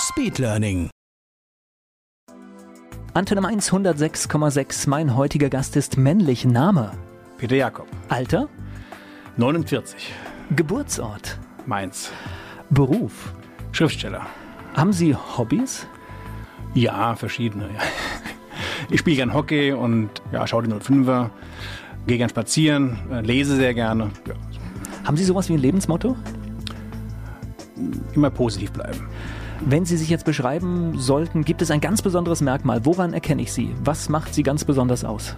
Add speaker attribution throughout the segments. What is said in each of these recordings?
Speaker 1: Speedlearning.
Speaker 2: Antenne 1 106,6. Mein heutiger Gast ist männlich. Name.
Speaker 3: Peter Jakob,
Speaker 2: Alter.
Speaker 3: 49,
Speaker 2: Geburtsort.
Speaker 3: Mainz,
Speaker 2: Beruf.
Speaker 3: Schriftsteller.
Speaker 2: Haben Sie Hobbys?
Speaker 3: Ja, verschiedene. Ja. Ich spiele gern Hockey und ja, schaue die 05er, gehe gern spazieren, äh, lese sehr gerne. Ja,
Speaker 2: Haben Sie sowas wie ein Lebensmotto?
Speaker 3: immer positiv bleiben.
Speaker 2: Wenn Sie sich jetzt beschreiben sollten, gibt es ein ganz besonderes Merkmal. Woran erkenne ich Sie? Was macht Sie ganz besonders aus?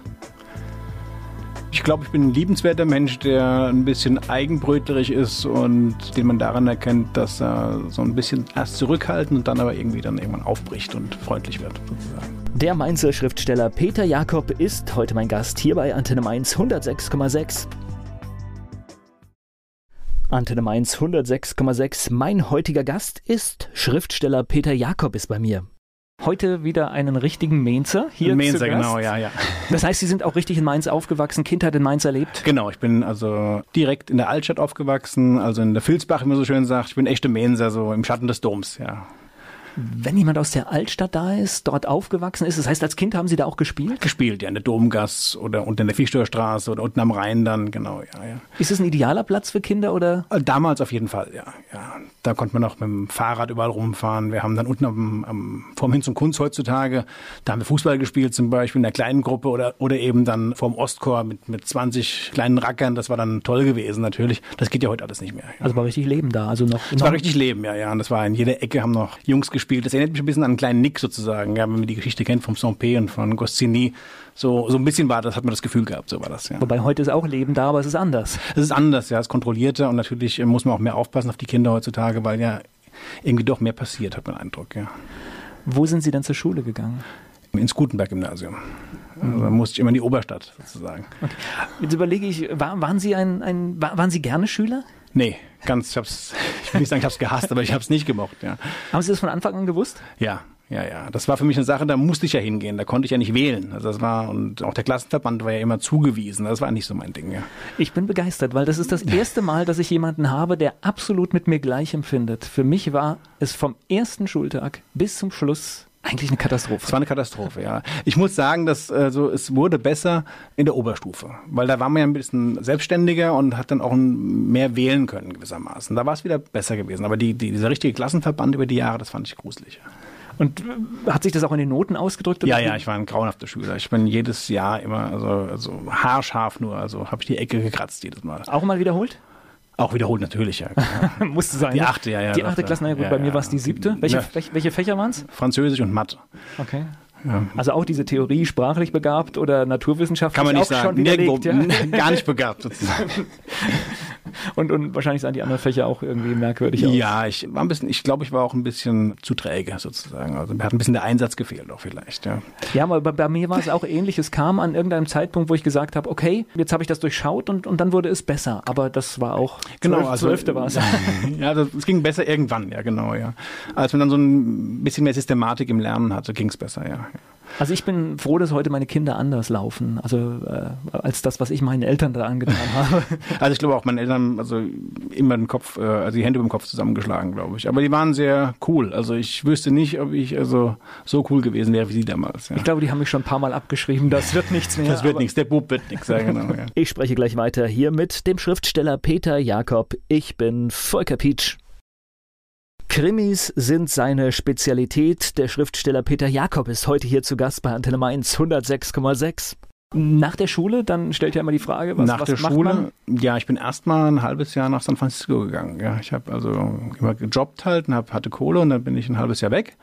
Speaker 3: Ich glaube, ich bin ein liebenswerter Mensch, der ein bisschen eigenbrötlerig ist und den man daran erkennt, dass er so ein bisschen erst zurückhaltend und dann aber irgendwie dann irgendwann aufbricht und freundlich wird, sozusagen.
Speaker 2: Der Mainzer Schriftsteller Peter Jakob ist heute mein Gast hier bei Antenne Mainz 106,6. Antenne Mainz 106,6. Mein heutiger Gast ist Schriftsteller Peter Jakob ist bei mir. Heute wieder einen richtigen Mainzer hier
Speaker 3: Mainzer,
Speaker 2: zu Gast.
Speaker 3: genau, ja, ja.
Speaker 2: Das heißt, Sie sind auch richtig in Mainz aufgewachsen, Kindheit in Mainz erlebt?
Speaker 3: Genau, ich bin also direkt in der Altstadt aufgewachsen, also in der Filzbach, wie man so schön sagt. Ich bin echte Mainzer, so im Schatten des Doms, ja.
Speaker 2: Wenn jemand aus der Altstadt da ist, dort aufgewachsen ist, das heißt, als Kind haben Sie da auch gespielt?
Speaker 3: Gespielt, ja, in der Domgasse oder unten in der Fischstörstraße oder unten am Rhein dann, genau, ja, ja.
Speaker 2: Ist es ein idealer Platz für Kinder oder?
Speaker 3: Also Damals auf jeden Fall, ja, ja. Da konnte man auch mit dem Fahrrad überall rumfahren. Wir haben dann unten am, am vorm Hin zum Kunst heutzutage, da haben wir Fußball gespielt zum Beispiel in der kleinen Gruppe oder, oder eben dann vorm Ostchor mit, mit 20 kleinen Rackern. Das war dann toll gewesen natürlich. Das geht ja heute alles nicht mehr. Ja.
Speaker 2: Also war richtig Leben da, also noch.
Speaker 3: Es war richtig Leben, ja, ja. Und das war in jeder Ecke haben noch Jungs gespielt. Das erinnert mich ein bisschen an einen kleinen Nick sozusagen, ja, wenn man die Geschichte kennt vom Saint-Pé und von Goscinny. So, so ein bisschen war das, hat man das Gefühl gehabt, so war das, ja.
Speaker 2: Wobei heute ist auch Leben da, aber es ist anders.
Speaker 3: Es ist anders, ja, es ist kontrollierter und natürlich äh, muss man auch mehr aufpassen auf die Kinder heutzutage, weil ja irgendwie doch mehr passiert, hat man den Eindruck, ja.
Speaker 2: Wo sind Sie denn zur Schule gegangen?
Speaker 3: Ins Gutenberg-Gymnasium. Also da musste ich immer in die Oberstadt sozusagen.
Speaker 2: Jetzt überlege ich, war, waren Sie ein, ein war, waren Sie gerne Schüler?
Speaker 3: Nee, ganz, ich hab's, ich will nicht sagen, ich hab's gehasst, aber ich hab's nicht gemocht, ja.
Speaker 2: Haben Sie das von Anfang an gewusst?
Speaker 3: Ja, ja, ja. Das war für mich eine Sache, da musste ich ja hingehen. Da konnte ich ja nicht wählen. Also das war, und auch der Klassenverband war ja immer zugewiesen. Das war nicht so mein Ding, ja.
Speaker 2: Ich bin begeistert, weil das ist das erste Mal, dass ich jemanden habe, der absolut mit mir gleich empfindet. Für mich war es vom ersten Schultag bis zum Schluss eigentlich eine Katastrophe.
Speaker 3: Es war eine Katastrophe, ja. Ich muss sagen, dass also es wurde besser in der Oberstufe, weil da war man ja ein bisschen selbstständiger und hat dann auch mehr wählen können gewissermaßen. Da war es wieder besser gewesen. Aber die, die, dieser richtige Klassenverband über die Jahre, das fand ich gruselig.
Speaker 2: Und äh, hat sich das auch in den Noten ausgedrückt?
Speaker 3: Ja, ja, ich war ein grauenhafter Schüler. Ich bin jedes Jahr immer, also, also haarscharf nur, also habe ich die Ecke gekratzt jedes Mal.
Speaker 2: Auch mal wiederholt?
Speaker 3: Auch wiederholt natürlich, ja.
Speaker 2: Musste sein.
Speaker 3: Die
Speaker 2: ne?
Speaker 3: achte, ja, ja.
Speaker 2: Die achte Klasse, na ja, gut,
Speaker 3: ja,
Speaker 2: bei mir
Speaker 3: ja.
Speaker 2: war es die siebte. Welche,
Speaker 3: Ja.
Speaker 2: welche, Fächer waren es?
Speaker 3: Französisch und Mathe.
Speaker 2: Okay.
Speaker 3: Ja.
Speaker 2: Also auch diese Theorie, sprachlich begabt oder naturwissenschaftlich
Speaker 3: Kann man nicht
Speaker 2: auch schon
Speaker 3: sagen. Nirgendwo,
Speaker 2: widerlegt, ja?
Speaker 3: gar nicht begabt sozusagen.
Speaker 2: Und, und wahrscheinlich sahen die anderen Fächer auch irgendwie merkwürdig aus.
Speaker 3: Ja, ich war ein bisschen, ich glaube, ich war auch ein bisschen zu träge sozusagen. Also mir hat ein bisschen der Einsatz gefehlt auch vielleicht, ja.
Speaker 2: Ja, aber bei, bei mir war es auch ähnlich. Es kam an irgendeinem Zeitpunkt, wo ich gesagt habe, okay, jetzt habe ich das durchschaut und, und dann wurde es besser. Aber das war auch
Speaker 3: Genau,
Speaker 2: zwölf,
Speaker 3: also-
Speaker 2: zwölfte war es.
Speaker 3: Ja, das, es ging besser irgendwann, ja, genau, ja. Als man dann so ein bisschen mehr Systematik im Lernen hatte, ging es besser, ja.
Speaker 2: Also ich bin froh, dass heute meine Kinder anders laufen, also äh, als das, was ich meinen Eltern da angetan habe.
Speaker 3: Also ich glaube auch meine Eltern, also immer den Kopf, äh, also die Hände über dem Kopf zusammengeschlagen, glaube ich. Aber die waren sehr cool. Also ich wüsste nicht, ob ich also so cool gewesen wäre wie sie damals. Ja.
Speaker 2: Ich glaube, die haben mich schon ein paar Mal abgeschrieben. Das wird nichts mehr.
Speaker 3: Das wird nichts, der Bub wird nichts, ja genau. Ja.
Speaker 2: Ich spreche gleich weiter hier mit dem Schriftsteller Peter Jakob. Ich bin Volker Pietsch. Krimis sind seine Spezialität. Der Schriftsteller Peter Jakob ist heute hier zu Gast bei Antenne Mainz 106,6. Nach der Schule, dann stellt er immer die Frage, was,
Speaker 3: nach
Speaker 2: was
Speaker 3: der
Speaker 2: macht
Speaker 3: Schule,
Speaker 2: man?
Speaker 3: ja, ich bin erst mal ein halbes Jahr nach San Francisco gegangen. Ja, ich habe also immer gejobbt halt und hab, hatte Kohle und dann bin ich ein halbes Jahr weg.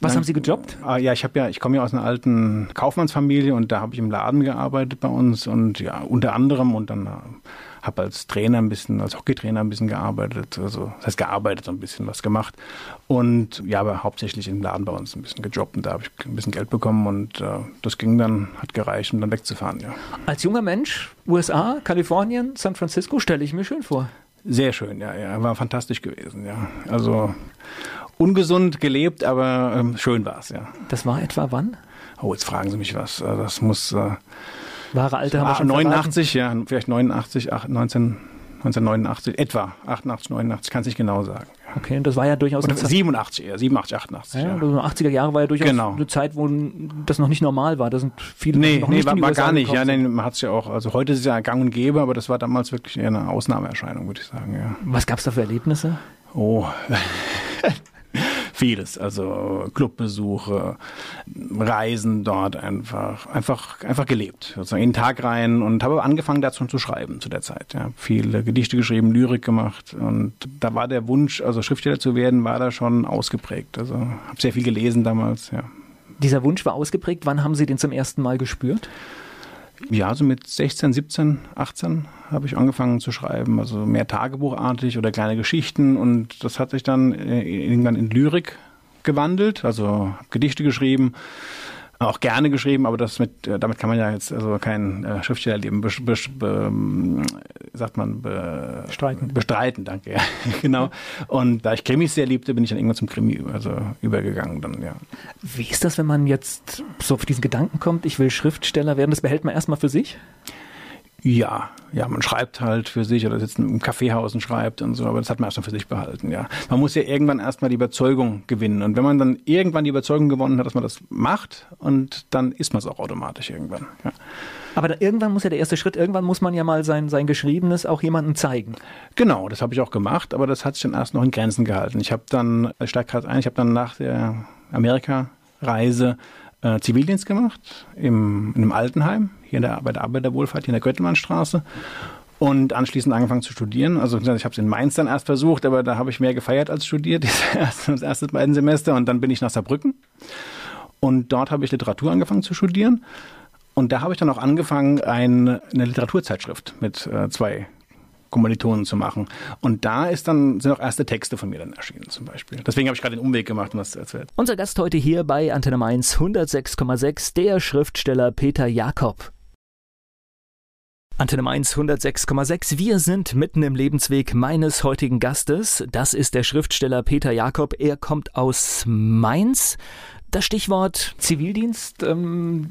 Speaker 2: Was
Speaker 3: Dann-
Speaker 2: haben Sie gejobbt?
Speaker 3: Ah, ja, ich habe ja, ich komme ja aus einer alten Kaufmannsfamilie und da habe ich im Laden gearbeitet bei uns und ja, unter anderem und dann äh, habe als Trainer ein bisschen, als Hockeytrainer ein bisschen gearbeitet, also das heißt gearbeitet, so ein bisschen was gemacht und ja, aber hauptsächlich im Laden bei uns ein bisschen gejobbt und da habe ich ein bisschen Geld bekommen und äh, das ging dann, hat gereicht, um dann wegzufahren, ja.
Speaker 2: Als junger Mensch, USA, Kalifornien, San Francisco, stelle ich mir schön vor.
Speaker 3: Sehr schön, ja, ja, war fantastisch gewesen, ja. Also ungesund gelebt, aber ähm, schön war es, ja.
Speaker 2: Das war etwa wann?
Speaker 3: Oh, jetzt fragen Sie mich was. Also das muss äh,
Speaker 2: Wahre Alter haben wir
Speaker 3: ah,
Speaker 2: schon
Speaker 3: 89, verraten. ja, vielleicht 89, 8, 19, 1989, etwa 88, 89, kann es nicht genau sagen.
Speaker 2: Okay, und das war ja durchaus
Speaker 3: Oder 87 eher, 87, 88.
Speaker 2: Ja,
Speaker 3: Ja,
Speaker 2: also 80er Jahre war ja durchaus
Speaker 3: Genau.
Speaker 2: eine Zeit, wo das noch nicht normal war. Da sind viele
Speaker 3: Nee,
Speaker 2: noch
Speaker 3: nee,
Speaker 2: nicht
Speaker 3: war, war gar nicht. Ja, nee, man hat es ja auch, also heute ist es ja gang und gäbe, aber das war damals wirklich eher eine Ausnahmeerscheinung, würde ich sagen, ja.
Speaker 2: Was gab es da für Erlebnisse?
Speaker 3: Oh, vieles. Also Clubbesuche, Reisen dort einfach, einfach, einfach gelebt. Sozusagen in den Tag rein und habe angefangen dazu zu schreiben zu der Zeit. Ja. Viele Gedichte geschrieben, Lyrik gemacht und da war der Wunsch, also Schriftsteller zu werden, war da schon ausgeprägt. Also habe sehr viel gelesen damals, ja.
Speaker 2: Dieser Wunsch war ausgeprägt. Wann haben Sie den zum ersten Mal gespürt?
Speaker 3: Ja, so mit 16, 17, 18 habe ich angefangen zu schreiben, also mehr tagebuchartig oder kleine Geschichten. Und das hat sich dann äh, irgendwann in Lyrik gewandelt, also Gedichte geschrieben, auch gerne geschrieben, aber das mit, äh, damit kann man ja jetzt also kein äh, Schriftstellerleben besch, be, ähm, sagt man be,
Speaker 2: Bestreiten.
Speaker 3: bestreiten, danke, ja, genau. Und da ich Krimis sehr liebte, bin ich dann irgendwann zum Krimi also übergegangen dann, ja.
Speaker 2: Wie ist das, wenn man jetzt so auf diesen Gedanken kommt, ich will Schriftsteller werden? Das behält man erstmal für sich?
Speaker 3: Ja, ja, man schreibt halt für sich oder sitzt im Kaffeehaus und schreibt und so, aber das hat man erstmal für sich behalten, ja. Man muss ja irgendwann erstmal die Überzeugung gewinnen. Und wenn man dann irgendwann die Überzeugung gewonnen hat, dass man das macht, und dann ist man es auch automatisch irgendwann. Ja.
Speaker 2: Aber da, irgendwann muss ja der erste Schritt, irgendwann muss man ja mal sein, sein Geschriebenes auch jemandem zeigen.
Speaker 3: Genau, das habe ich auch gemacht, aber das hat sich dann erst noch in Grenzen gehalten. Ich habe dann, ich steige gerade ein, ich habe dann nach der Amerika-Reise äh, Zivildienst gemacht im, in einem Altenheim, hier in der, bei der Arbeiterwohlfahrt, hier in der Göttelmannstraße. Und anschließend angefangen zu studieren. Also ich habe es in Mainz dann erst versucht, aber da habe ich mehr gefeiert als studiert, das erste, beiden Semester. Und dann bin ich nach Saarbrücken. Und dort habe ich Literatur angefangen zu studieren. Und da habe ich dann auch angefangen, ein, eine Literaturzeitschrift mit äh, zwei Kommilitonen zu machen. Und da ist dann, sind auch erste Texte von mir dann erschienen zum Beispiel. Deswegen habe ich gerade den Umweg gemacht, um das zu erzählen.
Speaker 2: Unser Gast heute hier bei Antenne Mainz 106,6, der Schriftsteller Peter Jakob. Antenne Mainz 106,6. Wir sind mitten im Lebensweg meines heutigen Gastes. Das ist der Schriftsteller Peter Jakob. Er kommt aus Mainz. Das Stichwort Zivildienst, ähm,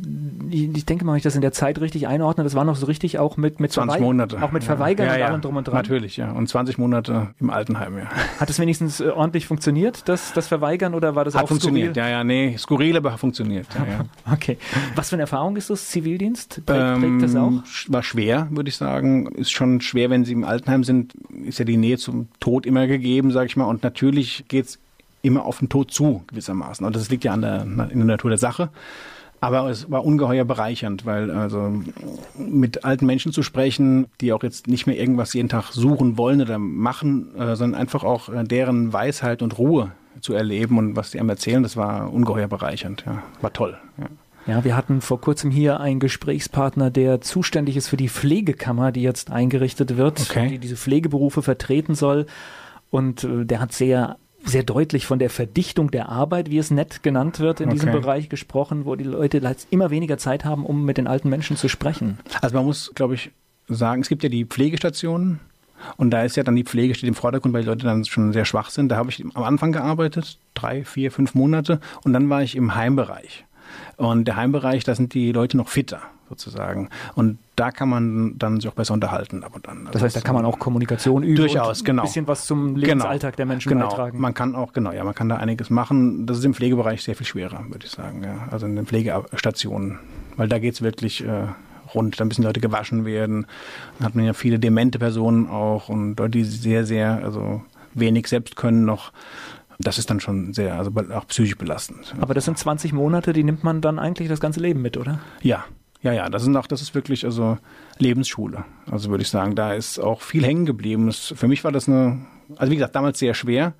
Speaker 2: ich, denke mal, wenn ich das in der Zeit richtig einordne, das war noch so richtig auch mit, mit
Speaker 3: 20
Speaker 2: Verwei-
Speaker 3: Monate.
Speaker 2: Auch mit
Speaker 3: Ja.
Speaker 2: Verweigern
Speaker 3: ja,
Speaker 2: und
Speaker 3: ja,
Speaker 2: allem drum und dran.
Speaker 3: Natürlich, ja. Und 20 Monate im Altenheim, ja.
Speaker 2: Hat es wenigstens äh, ordentlich funktioniert, das, das Verweigern, oder war das
Speaker 3: Hat
Speaker 2: auch
Speaker 3: funktioniert,
Speaker 2: skurril?
Speaker 3: ja, ja, nee, skurril, aber funktioniert. Ja, ja.
Speaker 2: Okay. Was für eine Erfahrung ist das, Zivildienst? Prägt, prägt das auch?
Speaker 3: Ähm, War schwer, würde ich sagen. Ist schon schwer, wenn Sie im Altenheim sind, ist ja die Nähe zum Tod immer gegeben, sage ich mal. Und natürlich geht's immer auf den Tod zu, gewissermaßen. Und das liegt ja an der, in der Natur der Sache. Aber es war ungeheuer bereichernd, weil also mit alten Menschen zu sprechen, die auch jetzt nicht mehr irgendwas jeden Tag suchen wollen oder machen, äh, sondern einfach auch äh, deren Weisheit und Ruhe zu erleben und was die einem erzählen, das war ungeheuer bereichernd. Ja. War toll. Ja.
Speaker 2: Ja, wir hatten vor kurzem hier einen Gesprächspartner, der zuständig ist für die Pflegekammer, die jetzt eingerichtet wird,
Speaker 3: Okay.
Speaker 2: die diese Pflegeberufe vertreten soll. Und äh, der hat sehr sehr deutlich von der Verdichtung der Arbeit, wie es nett genannt wird, in diesem
Speaker 3: Okay.
Speaker 2: Bereich gesprochen, wo die Leute jetzt immer weniger Zeit haben, um mit den alten Menschen zu sprechen.
Speaker 3: Also man muss, glaube ich, sagen, es gibt ja die Pflegestationen und da ist ja dann die Pflege steht im Vordergrund, weil die Leute dann schon sehr schwach sind. Da habe ich am Anfang gearbeitet, drei, vier, fünf Monate und dann war ich im Heimbereich. Und der Heimbereich, da sind die Leute noch fitter sozusagen. Und da kann man dann sich auch besser unterhalten ab und an.
Speaker 2: Das heißt, da kann man auch Kommunikation üben
Speaker 3: Durchaus,
Speaker 2: und
Speaker 3: genau.
Speaker 2: ein bisschen was zum Lebensalltag der Menschen
Speaker 3: genau.
Speaker 2: beitragen.
Speaker 3: Man kann auch, genau, ja, man kann da einiges machen. Das ist im Pflegebereich sehr viel schwerer, würde ich sagen. Ja. Also in den Pflegestationen. Weil da geht's wirklich äh, rund. Da müssen Leute gewaschen werden. Dann hat man ja viele demente Personen auch und Leute, die sehr, sehr, also wenig selbst können noch. Das ist dann schon sehr, also auch psychisch belastend.
Speaker 2: Aber das sind 20 Monate, die nimmt man dann eigentlich das ganze Leben mit, oder?
Speaker 3: Ja, ja, ja, das sind auch, das ist wirklich also Lebensschule. Also würde ich sagen, da ist auch viel hängen geblieben. Für mich war das eine, also wie gesagt, damals sehr schwer.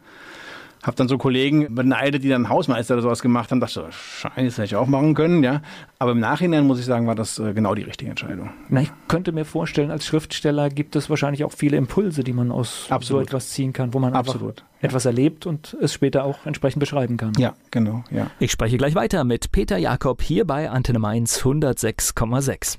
Speaker 3: Habe dann so Kollegen beneidet, die dann Hausmeister oder sowas gemacht haben, dachte so, scheiße, das hätte ich auch machen können, ja. Aber im Nachhinein muss ich sagen, war das äh, genau die richtige Entscheidung.
Speaker 2: Na, ich könnte mir vorstellen, als Schriftsteller gibt es wahrscheinlich auch viele Impulse, die man aus Absolut. so etwas ziehen kann, wo man Absolut. einfach etwas erlebt und es später auch entsprechend beschreiben kann.
Speaker 3: Ja, genau, ja.
Speaker 2: Ich spreche gleich weiter mit Peter Jakob hier bei Antenne Mainz 106,6.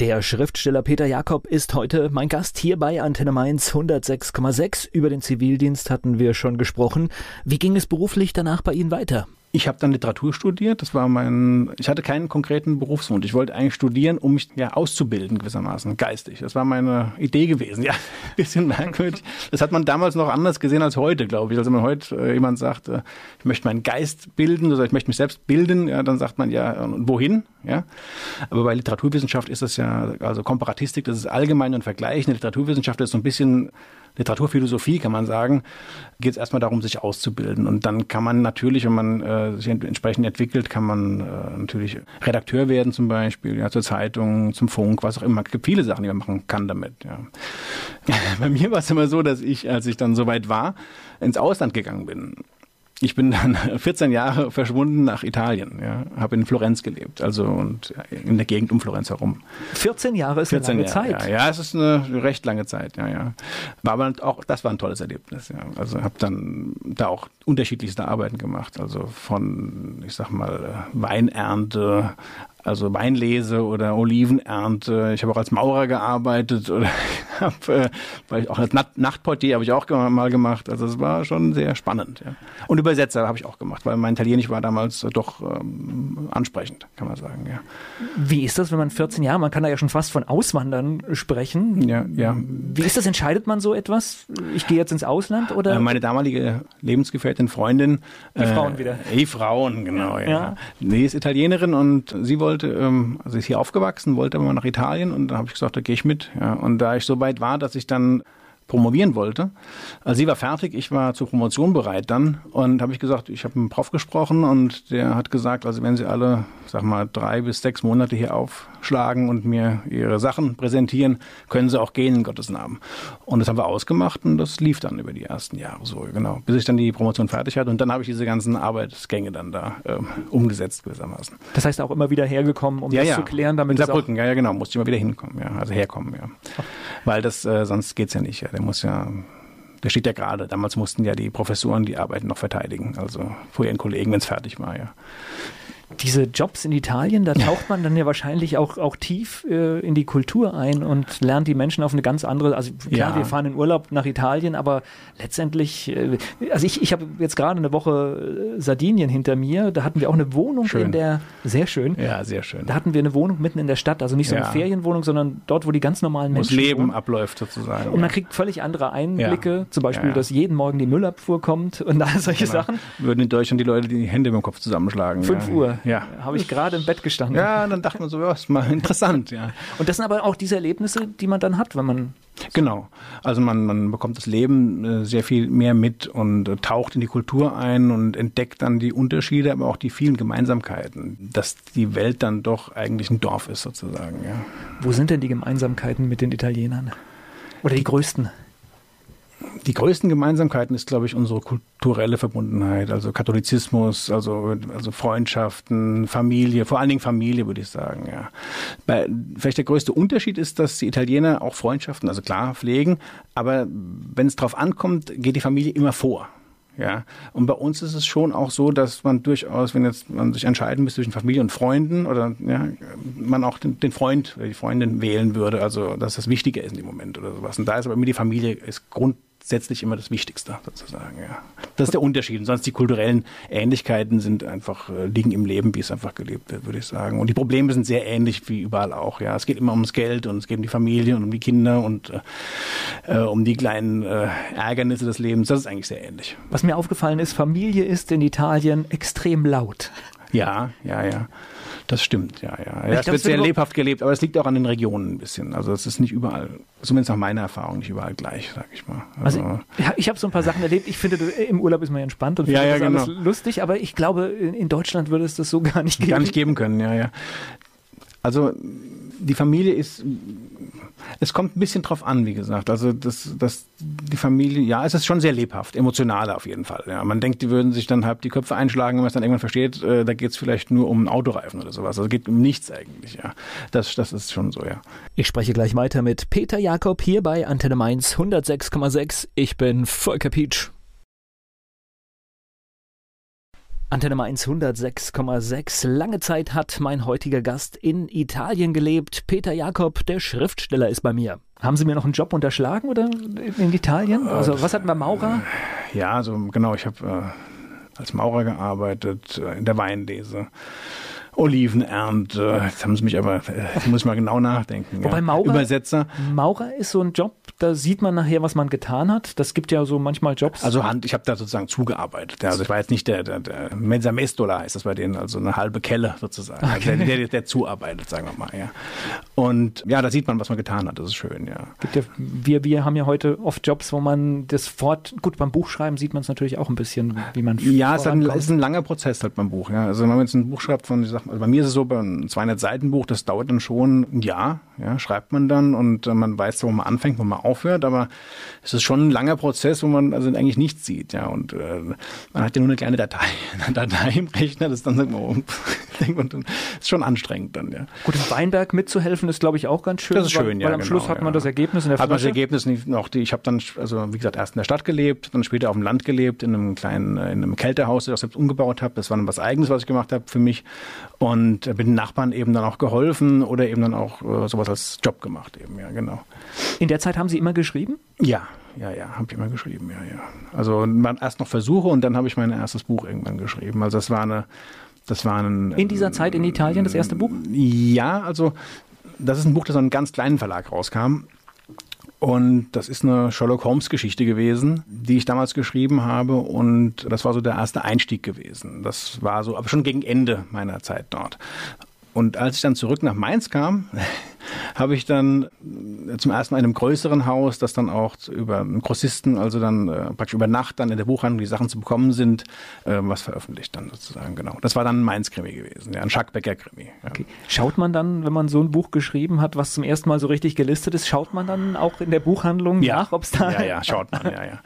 Speaker 2: Der Schriftsteller Peter Jakob ist heute mein Gast hier bei Antenne Mainz 106,6. Über den Zivildienst hatten wir schon gesprochen. Wie ging es beruflich danach bei Ihnen weiter?
Speaker 3: Ich habe dann Literatur studiert. Das war mein. Ich hatte keinen konkreten Berufswunsch. Ich wollte eigentlich studieren, um mich ja auszubilden gewissermaßen geistig. Das war meine Idee gewesen. Ja, bisschen merkwürdig. Das hat man damals noch anders gesehen als heute, glaube ich. Also wenn man heute äh, jemand sagt, äh, ich möchte meinen Geist bilden oder ich möchte mich selbst bilden, ja, dann sagt man ja, wohin? Ja, aber bei Literaturwissenschaft ist das ja also Komparatistik. Das ist allgemein und vergleichende Literaturwissenschaft ist so ein bisschen Literaturphilosophie, kann man sagen, geht es erstmal darum, sich auszubilden. Und dann kann man natürlich, wenn man äh, sich entsprechend entwickelt, kann man äh, natürlich Redakteur werden zum Beispiel, ja, zur Zeitung, zum Funk, was auch immer. Es gibt viele Sachen, die man machen kann damit. Ja. Bei mir war es immer so, dass ich, als ich dann soweit war, ins Ausland gegangen bin. Ich bin dann 14 Jahre verschwunden nach Italien, ja, habe in Florenz gelebt, also und in der Gegend um Florenz herum.
Speaker 2: 14 Jahre ist 14 eine lange
Speaker 3: Jahre, Zeit. Ja, ja, es ist eine recht lange Zeit, ja, ja. War aber auch, das war ein tolles Erlebnis, ja. Also habe dann da auch unterschiedlichste Arbeiten gemacht, also von, ich sag mal, Weinernte, also Weinlese oder Olivenernte. Ich habe auch als Maurer gearbeitet oder äh, ich auch als Nachtportier habe ich auch mal gemacht. Also es war schon sehr spannend. Ja. Und Übersetzer habe ich auch gemacht, weil mein Italienisch war damals doch ähm, ansprechend, kann man sagen. Ja.
Speaker 2: Wie ist das, wenn man 14 Jahre, man kann da ja schon fast von Auswandern sprechen.
Speaker 3: Ja, ja.
Speaker 2: Wie ist das? Entscheidet man so etwas? Ich gehe jetzt ins Ausland oder?
Speaker 3: Äh, meine damalige Lebensgefährtin, Freundin.
Speaker 2: Die äh, Frauen wieder.
Speaker 3: Die Frauen, genau. Ja. ja. Nee, ist Italienerin und sie wollte, ähm, also ist hier aufgewachsen, wollte aber mal nach Italien und da habe ich gesagt, da gehe ich mit. Ja. Und da ich so weit war, dass ich dann promovieren wollte. Also sie war fertig, ich war zur Promotion bereit dann und habe ich gesagt, ich habe mit dem Prof gesprochen und der hat gesagt, also wenn Sie alle, sag mal, drei bis sechs Monate hier aufschlagen und mir Ihre Sachen präsentieren, können Sie auch gehen in Gottes Namen. Und das haben wir ausgemacht und das lief dann über die ersten Jahre so, genau, bis ich dann die Promotion fertig hatte und dann habe ich diese ganzen Arbeitsgänge dann da ähm, umgesetzt gewissermaßen.
Speaker 2: Das heißt auch immer wieder hergekommen, um
Speaker 3: ja,
Speaker 2: das
Speaker 3: ja.
Speaker 2: zu klären,
Speaker 3: damit in Saarbrücken, ja, ja, genau, musste ich immer wieder hinkommen, ja, also herkommen, ja. Weil das, äh, sonst geht's ja nicht, ja der muss ja, der steht ja gerade. Damals mussten ja die Professoren die Arbeit noch verteidigen, also vor ihren Kollegen, wenn es fertig war, ja
Speaker 2: diese Jobs in Italien, da taucht man dann ja wahrscheinlich auch, auch tief äh, in die Kultur ein und lernt die Menschen auf eine ganz andere, also klar, ja. wir fahren in Urlaub nach Italien, aber letztendlich, äh, also ich, ich habe jetzt gerade eine Woche äh, Sardinien hinter mir, da hatten wir auch eine Wohnung
Speaker 3: schön.
Speaker 2: in der, sehr schön.
Speaker 3: Ja, sehr schön.
Speaker 2: Da hatten wir eine Wohnung mitten in der Stadt, also nicht so eine ja. Ferienwohnung, sondern dort, wo die ganz normalen Menschen
Speaker 3: Wo das Leben wohnen. abläuft sozusagen.
Speaker 2: Und man kriegt völlig andere Einblicke, zum Beispiel, dass jeden Morgen die Müllabfuhr kommt und all solche genau. Sachen.
Speaker 3: Würden in Deutschland die Leute die Hände im Kopf zusammenschlagen.
Speaker 2: Fünf Uhr. Ja. Habe ich gerade im Bett gestanden.
Speaker 3: Ja, dann dachte man so, ja, ist mal interessant, ja.
Speaker 2: Und das sind aber auch diese Erlebnisse, die man dann hat, wenn man.
Speaker 3: Genau. Also man, man bekommt das Leben äh, sehr viel mehr mit und äh, taucht in die Kultur ein und entdeckt dann die Unterschiede, aber auch die vielen Gemeinsamkeiten, dass die Welt dann doch eigentlich ein Dorf ist sozusagen, ja.
Speaker 2: Wo sind denn die Gemeinsamkeiten mit den Italienern? Oder die größten?
Speaker 3: Die größten Gemeinsamkeiten ist, glaube ich, unsere kulturelle Verbundenheit, also Katholizismus, also, also Freundschaften, Familie, vor allen Dingen Familie, würde ich sagen, ja. Bei, vielleicht der größte Unterschied ist, dass die Italiener auch Freundschaften, also klar, pflegen, aber wenn es drauf ankommt, geht die Familie immer vor. Ja, und bei uns ist es schon auch so, dass man durchaus, wenn jetzt man sich entscheiden müsste zwischen Familie und Freunden oder ja, man auch den, den Freund oder die Freundin wählen würde, also dass das wichtiger ist in dem Moment oder sowas. Und da ist aber immer die Familie ist Grund grundsätzlich immer das Wichtigste sozusagen. Ja. Das ist der Unterschied. Und sonst die kulturellen Ähnlichkeiten sind einfach äh, liegen im Leben, wie es einfach gelebt wird, würde ich sagen. Und die Probleme sind sehr ähnlich wie überall auch. Ja, es geht immer ums Geld und es geht um die Familie und um die Kinder und äh, äh, um die kleinen äh, Ärgernisse des Lebens. Das ist eigentlich sehr ähnlich.
Speaker 2: Was mir aufgefallen ist, Familie ist in Italien extrem laut.
Speaker 3: Ja, ja, ja. Das stimmt, ja, ja. ja es wird sehr lebhaft gelebt, aber es liegt auch an den Regionen ein bisschen. Also es ist nicht überall, zumindest nach meiner Erfahrung, nicht überall gleich, sag ich mal.
Speaker 2: Also, also ich habe so ein paar Sachen erlebt. Ich finde, im Urlaub ist man ja entspannt und
Speaker 3: finde ja, ja, das
Speaker 2: genau. alles lustig, aber ich glaube, in Deutschland würde es das so gar nicht
Speaker 3: geben. Gar nicht geben können, ja, ja. Also die Familie ist Es kommt ein bisschen drauf an, wie gesagt. Also das, das, die Familie, ja, es ist schon sehr lebhaft, emotionaler auf jeden Fall. Ja, man denkt, die würden sich dann halb die Köpfe einschlagen, wenn man es dann irgendwann versteht, äh, da geht es vielleicht nur um einen Autoreifen oder sowas. Also es geht um nichts eigentlich, ja. Das, das ist schon so, ja.
Speaker 2: Ich spreche gleich weiter mit Peter Jakob hier bei Antenne Mainz 106,6. Ich bin Volker Pietsch. Antenne Mainz 106,6. Lange Zeit hat mein heutiger Gast in Italien gelebt. Peter Jakob, der Schriftsteller, ist bei mir. Haben Sie mir noch einen Job unterschlagen oder in Italien? Also was hatten wir Maurer?
Speaker 3: Ja, also genau, ich habe äh, als Maurer gearbeitet äh, in der Weinlese. Olivenernte. Jetzt haben sie mich aber, jetzt muss ich mal genau nachdenken.
Speaker 2: Wobei. Maurer,
Speaker 3: Übersetzer.
Speaker 2: Maurer ist so ein Job, da sieht man nachher, was man getan hat. Das gibt ja so manchmal Jobs.
Speaker 3: Also Hand, ich habe da sozusagen zugearbeitet. Also ich war jetzt nicht der, der, der Mensa Mestola heißt das bei denen, also eine halbe Kelle sozusagen. Okay. Also der, der, der zuarbeitet, sagen wir mal, ja. Und ja, da sieht man, was man getan hat. Das ist schön, ja.
Speaker 2: Gibt ja wir, wir haben ja heute oft Jobs, wo man das fort, gut, beim Buchschreiben sieht man es natürlich auch ein bisschen, wie man
Speaker 3: Ja, es ist ein, ist ein langer Prozess halt beim Buch. Ja. Also wenn man jetzt ein Buch schreibt von, ich sag also bei mir ist es so, bei einem 200 Seiten Buch, das dauert dann schon ein Jahr, ja, schreibt man dann und äh, man weiß, wo man anfängt, wo man aufhört, aber es ist schon ein langer Prozess, wo man also eigentlich nichts sieht, ja, und äh, man hat ja nur eine kleine Datei, eine Datei im Rechner, das ist dann sagt man, oh, und dann ist schon anstrengend dann, ja.
Speaker 2: Gut, im Weinberg mitzuhelfen ist, glaube ich, auch ganz schön.
Speaker 3: Das ist schön,
Speaker 2: weil,
Speaker 3: ja.
Speaker 2: Weil am
Speaker 3: genau,
Speaker 2: Schluss hat man
Speaker 3: ja.
Speaker 2: das Ergebnis in der
Speaker 3: Hat man das Ergebnis nicht noch, die, ich habe dann, also wie gesagt, erst in der Stadt gelebt, dann später auf dem Land gelebt, in einem kleinen, äh, in einem Kältehaus, das ich selbst umgebaut habe. Das war dann was Eigenes, was ich gemacht habe für mich. Und äh, mit den Nachbarn eben dann auch geholfen oder eben dann auch äh, sowas als Job gemacht eben, ja, genau.
Speaker 2: In der Zeit haben Sie immer geschrieben?
Speaker 3: Ja, ja, ja, habe ich immer geschrieben, ja, ja. Also man erst noch Versuche und dann habe ich mein erstes Buch irgendwann geschrieben. Also das war eine, das war ein
Speaker 2: In dieser Zeit in Italien das erste Buch?
Speaker 3: Ja, also das ist ein Buch, das aus einem ganz kleinen Verlag rauskam. Und das ist eine Sherlock Holmes Geschichte gewesen, die ich damals geschrieben habe. Und das war so der erste Einstieg gewesen. Das war so, aber schon gegen Ende meiner Zeit dort. Und als ich dann zurück nach Mainz kam, habe ich dann zum ersten Mal in einem größeren Haus, das dann auch über einen Grossisten, also dann äh, praktisch über Nacht dann in der Buchhandlung die Sachen zu bekommen sind, äh, was veröffentlicht dann sozusagen, genau. Das war dann ein Mainz-Krimi gewesen, ja, ein Schackbecker-Krimi. Ja.
Speaker 2: Okay. Schaut man dann, wenn man so ein Buch geschrieben hat, was zum ersten Mal so richtig gelistet ist, schaut man dann auch in der Buchhandlung
Speaker 3: Ja.
Speaker 2: nach, ob es da...
Speaker 3: Ja, ja, schaut man, ja, ja.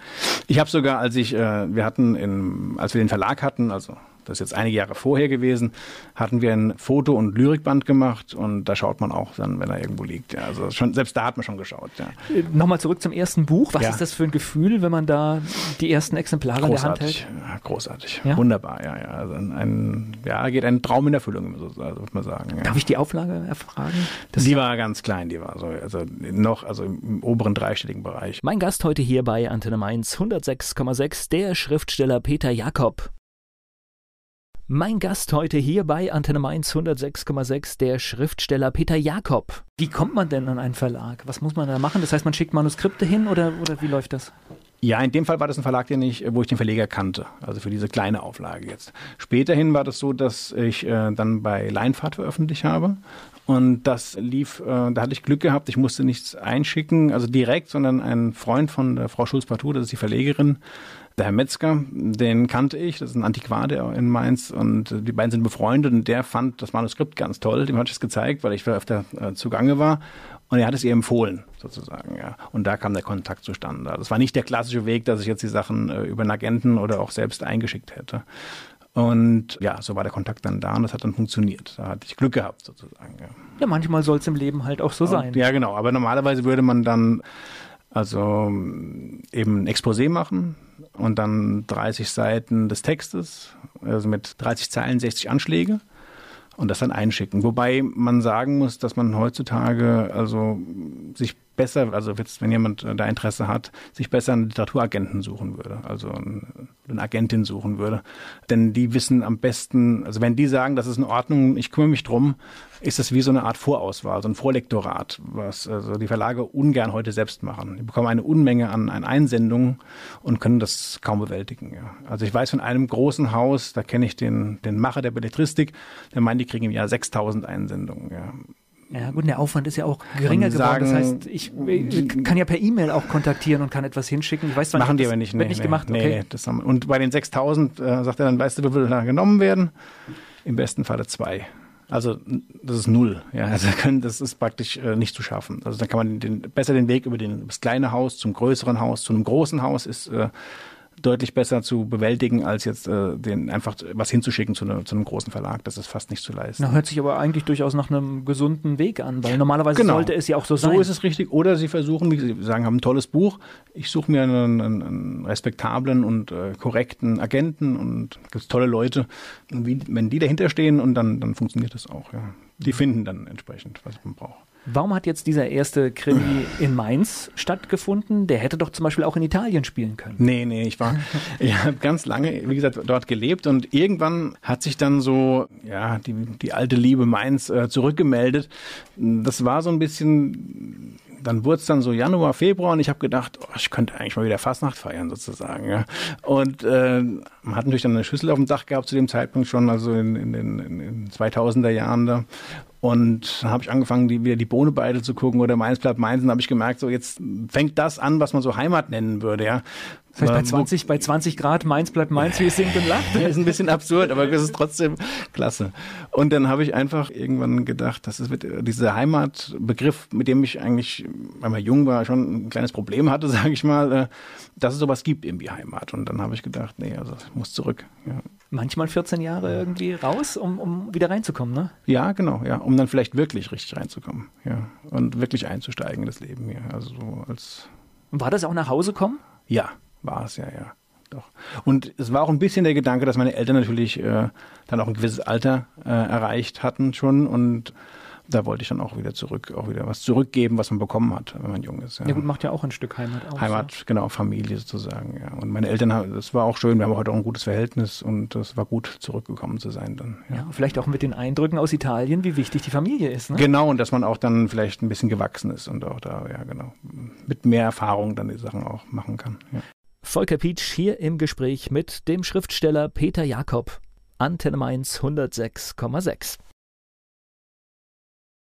Speaker 3: Ich habe sogar, als ich, äh, wir hatten, in, als wir den Verlag hatten, also das ist jetzt einige Jahre vorher gewesen, hatten wir ein Foto- und Lyrikband gemacht und da schaut man auch dann, wenn er irgendwo liegt. Ja, also schon, selbst da hat man schon geschaut. Ja.
Speaker 2: Äh, Nochmal zurück zum ersten Buch. Was
Speaker 3: Ja.
Speaker 2: ist das für ein Gefühl, wenn man da die ersten Exemplare in der Hand
Speaker 3: Großartig,
Speaker 2: hält?
Speaker 3: ja, großartig, wunderbar, ja, ja. Also ein, ja, geht ein Traum in Erfüllung, so so würde man sagen.
Speaker 2: Darf ich die Auflage erfragen? Das
Speaker 3: Die war ganz klein, die war so, also noch, also im oberen dreistelligen Bereich.
Speaker 2: Mein Gast heute hier bei Antenne Mainz 106,6, der Schriftsteller Peter Jakob. Mein Gast heute hier bei Antenne Mainz 106,6, der Schriftsteller Peter Jakob. Wie kommt man denn an einen Verlag? Was muss man da machen? Das heißt, man schickt Manuskripte hin oder, oder wie läuft das?
Speaker 3: Ja, in dem Fall war das ein Verlag, den ich, wo ich den Verleger kannte, also für diese kleine Auflage jetzt. Späterhin war das so, dass ich äh, dann bei Leinfahrt veröffentlicht habe. Und das lief, äh, da hatte ich Glück gehabt, ich musste nichts einschicken, also direkt, sondern ein Freund von der Frau Schulz-Partout, das ist die Verlegerin, der Herr Metzger, den kannte ich, das ist ein Antiquar der in Mainz und äh, die beiden sind befreundet und der fand das Manuskript ganz toll, dem hatte ich es gezeigt, weil ich öfter äh, zugange war und er hat es ihr empfohlen, sozusagen, ja. Und da kam der Kontakt zustande. Das war nicht der klassische Weg, dass ich jetzt die Sachen äh, über einen Agenten oder auch selbst eingeschickt hätte. Und ja, so war der Kontakt dann da und das hat dann funktioniert. Da hatte ich Glück gehabt, sozusagen, ja.
Speaker 2: Ja, manchmal soll es im Leben halt auch so sein.
Speaker 3: Und, ja, genau. Aber normalerweise würde man dann also eben ein Exposé machen und dann 30 Seiten des Textes, also mit 30 Zeilen, 60 Anschläge und das dann einschicken. Wobei man sagen muss, dass man heutzutage also sich besser, also jetzt, wenn jemand äh, da Interesse hat, sich besser einen Literaturagenten suchen würde, also eine Agentin suchen würde. Denn die wissen am besten, also wenn die sagen, das ist in Ordnung, ich kümmere mich drum, ist das wie so eine Art Vorauswahl, so ein Vorlektorat, was also die Verlage ungern heute selbst machen. Die bekommen eine Unmenge an, an Einsendungen und können das kaum bewältigen. Ja. Also ich weiß von einem großen Haus, da kenne ich den, den Macher der Belletristik, der meint, die kriegen im Jahr 6000 Einsendungen. Ja.
Speaker 2: Ja, gut, der Aufwand ist ja auch geringer
Speaker 3: Und
Speaker 2: geworden. Das
Speaker 3: sagen-
Speaker 2: heißt, ich äh, kann ja per E-Mail auch kontaktieren und kann etwas hinschicken. Ich weiß zwar
Speaker 3: Machen die
Speaker 2: ob das
Speaker 3: aber nicht.
Speaker 2: Wird nicht gemacht,
Speaker 3: nee,
Speaker 2: okay.
Speaker 3: nee, das haben, und bei den 6000 äh, sagt er dann, weißt du, wie viel da genommen werden? Im besten Falle zwei. Also das ist null. Ja, also das ist praktisch äh, nicht zu schaffen. Also da kann man den, besser den Weg über den, das kleine Haus zum größeren Haus, zu einem großen Haus ist äh, deutlich besser zu bewältigen, als jetzt äh, den einfach was hinzuschicken zu, ne, zu, einem großen Verlag. Das ist fast nicht zu leisten.
Speaker 2: Na, hört sich aber eigentlich durchaus nach einem gesunden Weg an, weil normalerweise genau. sollte es ja auch so sein.
Speaker 3: So ist es richtig. Oder sie versuchen, wie Sie sagen, haben ein tolles Buch. Ich suche mir einen, einen, einen, respektablen und äh, korrekten Agenten und gibt tolle Leute. Und wie, wenn die dahinter stehen und dann, dann funktioniert das auch. Ja. Die finden dann entsprechend, was man braucht.
Speaker 2: Warum hat jetzt dieser erste Krimi in Mainz stattgefunden? Der hätte doch zum Beispiel auch in Italien spielen können.
Speaker 3: Nee, nee, ich war, ich habe ganz lange, wie gesagt, dort gelebt und irgendwann hat sich dann so, ja, die, die alte Liebe Mainz äh, zurückgemeldet. Das war so ein bisschen, dann wurde es dann so Januar, Februar und ich habe gedacht, oh, ich könnte eigentlich mal wieder Fastnacht feiern sozusagen. Ja. Und äh, man hat natürlich dann eine Schüssel auf dem Dach gehabt zu dem Zeitpunkt schon, also in, in den in, in 2000er Jahren da. Und habe ich angefangen, die, wieder die Bohnebeide zu gucken oder Mainz bleibt Mainz. Und habe ich gemerkt, so jetzt fängt das an, was man so Heimat nennen würde, ja.
Speaker 2: Das heißt, bei 20, bei 20 Grad Mainz bleibt Mainz, wie es singt und lacht.
Speaker 3: Ja, ist ein bisschen absurd, aber es ist trotzdem klasse. Und dann habe ich einfach irgendwann gedacht, das ist dieser Heimatbegriff, mit dem ich eigentlich, weil man jung war, schon ein kleines Problem hatte, sage ich mal, äh, dass es sowas gibt, irgendwie Heimat. Und dann habe ich gedacht, nee, also ich muss zurück. Ja.
Speaker 2: Manchmal 14 Jahre irgendwie raus, um, um wieder reinzukommen, ne?
Speaker 3: Ja, genau, ja, um dann vielleicht wirklich richtig reinzukommen, ja. Und wirklich einzusteigen in das Leben hier. Also so als.
Speaker 2: War das auch nach Hause kommen?
Speaker 3: Ja, war es ja, ja. Doch. Und es war auch ein bisschen der Gedanke, dass meine Eltern natürlich äh, dann auch ein gewisses Alter äh, erreicht hatten schon und da wollte ich dann auch wieder zurück, auch wieder was zurückgeben, was man bekommen hat, wenn man jung ist.
Speaker 2: Ja, ja gut, macht ja auch ein Stück Heimat aus.
Speaker 3: Heimat, ja. genau, Familie sozusagen, ja. Und meine Eltern, haben, das war auch schön, wir haben heute auch ein gutes Verhältnis und es war gut, zurückgekommen zu sein dann.
Speaker 2: Ja. ja, vielleicht auch mit den Eindrücken aus Italien, wie wichtig die Familie ist. Ne?
Speaker 3: Genau, und dass man auch dann vielleicht ein bisschen gewachsen ist und auch da, ja genau, mit mehr Erfahrung dann die Sachen auch machen kann.
Speaker 2: Volker Pietsch hier im Gespräch mit dem Schriftsteller Peter Jakob. Antenne Mainz 106,6.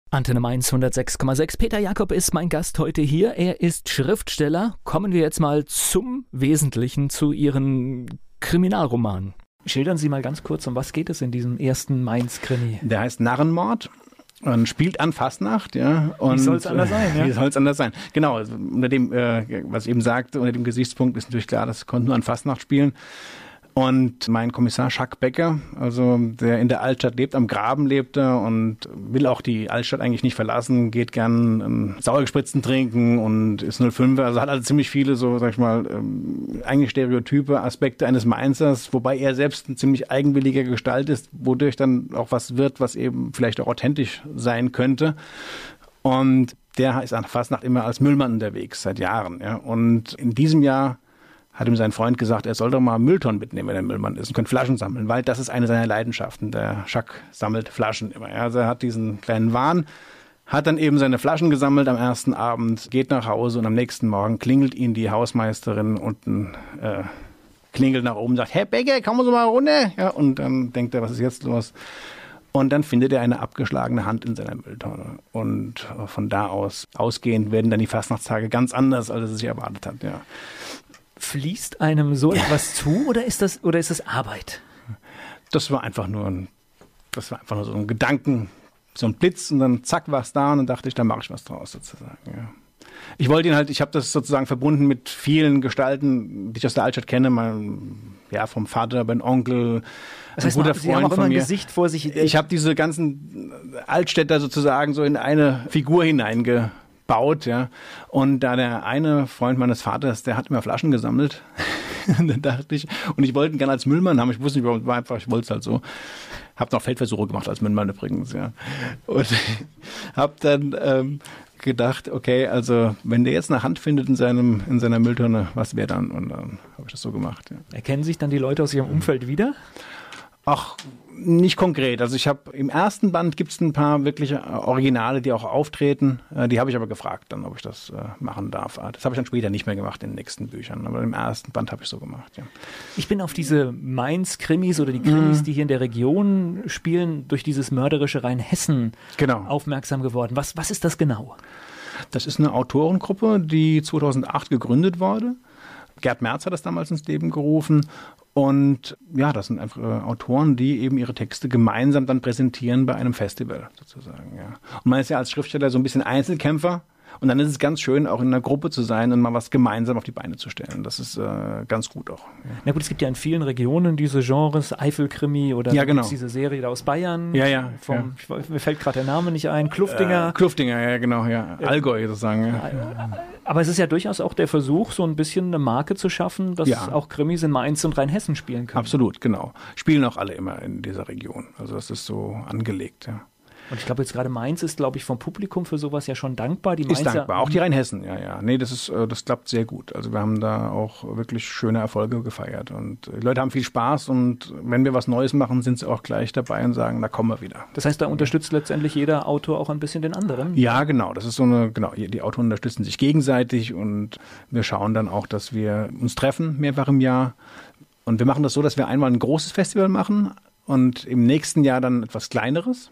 Speaker 2: Antenne Mainz 106,6. Peter Jakob ist mein Gast heute hier. Er ist Schriftsteller. Kommen wir jetzt mal zum Wesentlichen, zu Ihren Kriminalromanen. Schildern Sie mal ganz kurz, um was geht es in diesem ersten Mainz-Krimi?
Speaker 3: Der heißt Narrenmord und spielt an Fastnacht, ja. Und,
Speaker 2: wie soll es anders sein,
Speaker 3: ja? Wie soll es anders sein? Genau, also unter dem, äh, was ich eben sagte, unter dem Gesichtspunkt ist natürlich klar, das konnte nur an Fastnacht spielen. Und mein Kommissar Jacques Becker, also der in der Altstadt lebt, am Graben lebt er und will auch die Altstadt eigentlich nicht verlassen, geht gern ähm, Sauergespritzten trinken und ist 05, also hat also ziemlich viele so, sag ich mal, ähm, eigentlich Stereotype, Aspekte eines Mainzers, wobei er selbst ein ziemlich eigenwilliger Gestalt ist, wodurch dann auch was wird, was eben vielleicht auch authentisch sein könnte. Und der ist an Fastnacht immer als Müllmann unterwegs, seit Jahren. Ja. Und in diesem Jahr hat ihm sein Freund gesagt, er soll doch mal Mülltonnen mitnehmen, wenn er Müllmann ist und könnte Flaschen sammeln, weil das ist eine seiner Leidenschaften. Der Jacques sammelt Flaschen immer. Also er hat diesen kleinen Wahn, hat dann eben seine Flaschen gesammelt am ersten Abend, geht nach Hause und am nächsten Morgen klingelt ihn die Hausmeisterin unten, äh, klingelt nach oben, sagt, Herr Becker, kommen Sie mal runter? Ja, und dann denkt er, was ist jetzt los? Und dann findet er eine abgeschlagene Hand in seiner Mülltonne. Und von da aus, ausgehend, werden dann die Fastnachtstage ganz anders, als er sich erwartet hat, ja.
Speaker 2: Fließt einem so etwas zu oder ist das, oder ist das Arbeit?
Speaker 3: Das war einfach nur ein, das war einfach nur so ein Gedanken, so ein Blitz und dann zack war es da und dann dachte ich, da mache ich was draus sozusagen. Ja. Ich wollte ihn halt, ich habe das sozusagen verbunden mit vielen Gestalten, die ich aus der Altstadt kenne, mein, ja, vom Vater, mein Onkel,
Speaker 2: das heißt, ein guter Freund auch von mir. Gesicht vor sich.
Speaker 3: Ich habe diese ganzen Altstädter sozusagen so in eine Figur hineinge baut, ja. Und da der eine Freund meines Vaters, der hat immer Flaschen gesammelt. und dann dachte ich, und ich wollte ihn gerne als Müllmann haben, ich wusste nicht, warum, war einfach, ich wollte es halt so. Hab noch Feldversuche gemacht als Müllmann übrigens, ja. Und hab dann ähm, gedacht, okay, also wenn der jetzt eine Hand findet in seinem in seiner Mülltonne, was wäre dann? Und dann habe ich das so gemacht. Ja.
Speaker 2: Erkennen sich dann die Leute aus ihrem Umfeld wieder?
Speaker 3: Ach, nicht konkret. Also ich habe im ersten Band gibt es ein paar wirkliche äh, Originale, die auch auftreten. Äh, die habe ich aber gefragt, dann, ob ich das äh, machen darf. Ah, das habe ich dann später nicht mehr gemacht in den nächsten Büchern. Aber im ersten Band habe ich so gemacht. Ja.
Speaker 2: Ich bin auf diese Mainz-Krimis oder die Krimis, mhm. die hier in der Region spielen, durch dieses mörderische Rheinhessen genau. aufmerksam geworden. Was, was ist das genau?
Speaker 3: Das ist eine Autorengruppe, die 2008 gegründet wurde. Gerd Merz hat das damals ins Leben gerufen Und ja, das sind einfach äh, Autoren, die eben ihre Texte gemeinsam dann präsentieren bei einem Festival sozusagen. Ja. Und man ist ja als Schriftsteller so ein bisschen Einzelkämpfer. Und dann ist es ganz schön, auch in einer Gruppe zu sein und mal was gemeinsam auf die Beine zu stellen. Das ist äh, ganz gut auch.
Speaker 2: Ja. Na gut, es gibt ja in vielen Regionen diese Genres, Eifelkrimi oder
Speaker 3: ja, genau.
Speaker 2: diese Serie da aus Bayern.
Speaker 3: Ja, ja.
Speaker 2: Vom, ja. Ich, mir fällt gerade der Name nicht ein. Kluftinger.
Speaker 3: Äh, Kluftinger, ja, genau, ja. Allgäu sozusagen. Ja.
Speaker 2: Aber es ist ja durchaus auch der Versuch, so ein bisschen eine Marke zu schaffen, dass auch Krimis in Mainz und Rheinhessen spielen können.
Speaker 3: Absolut, genau. Spielen auch alle immer in dieser Region. Also das ist so angelegt, ja.
Speaker 2: Und ich glaube jetzt gerade Mainz ist, glaube ich, vom Publikum für sowas ja schon dankbar.
Speaker 3: Die ist dankbar, auch die Rheinhessen, ja, ja. Nee, das ist, äh, das klappt sehr gut. Also wir haben da auch wirklich schöne Erfolge gefeiert und die Leute haben viel Spaß und wenn wir was Neues machen, sind sie auch gleich dabei und sagen, da kommen wir wieder.
Speaker 2: Das heißt, da unterstützt letztendlich jeder Autor auch ein bisschen den anderen?
Speaker 3: Ja, genau. Das ist so eine, genau, die Autoren unterstützen sich gegenseitig und wir schauen dann auch, dass wir uns treffen mehrfach im Jahr. Und wir machen das so, dass wir einmal ein großes Festival machen und im nächsten Jahr dann etwas kleineres.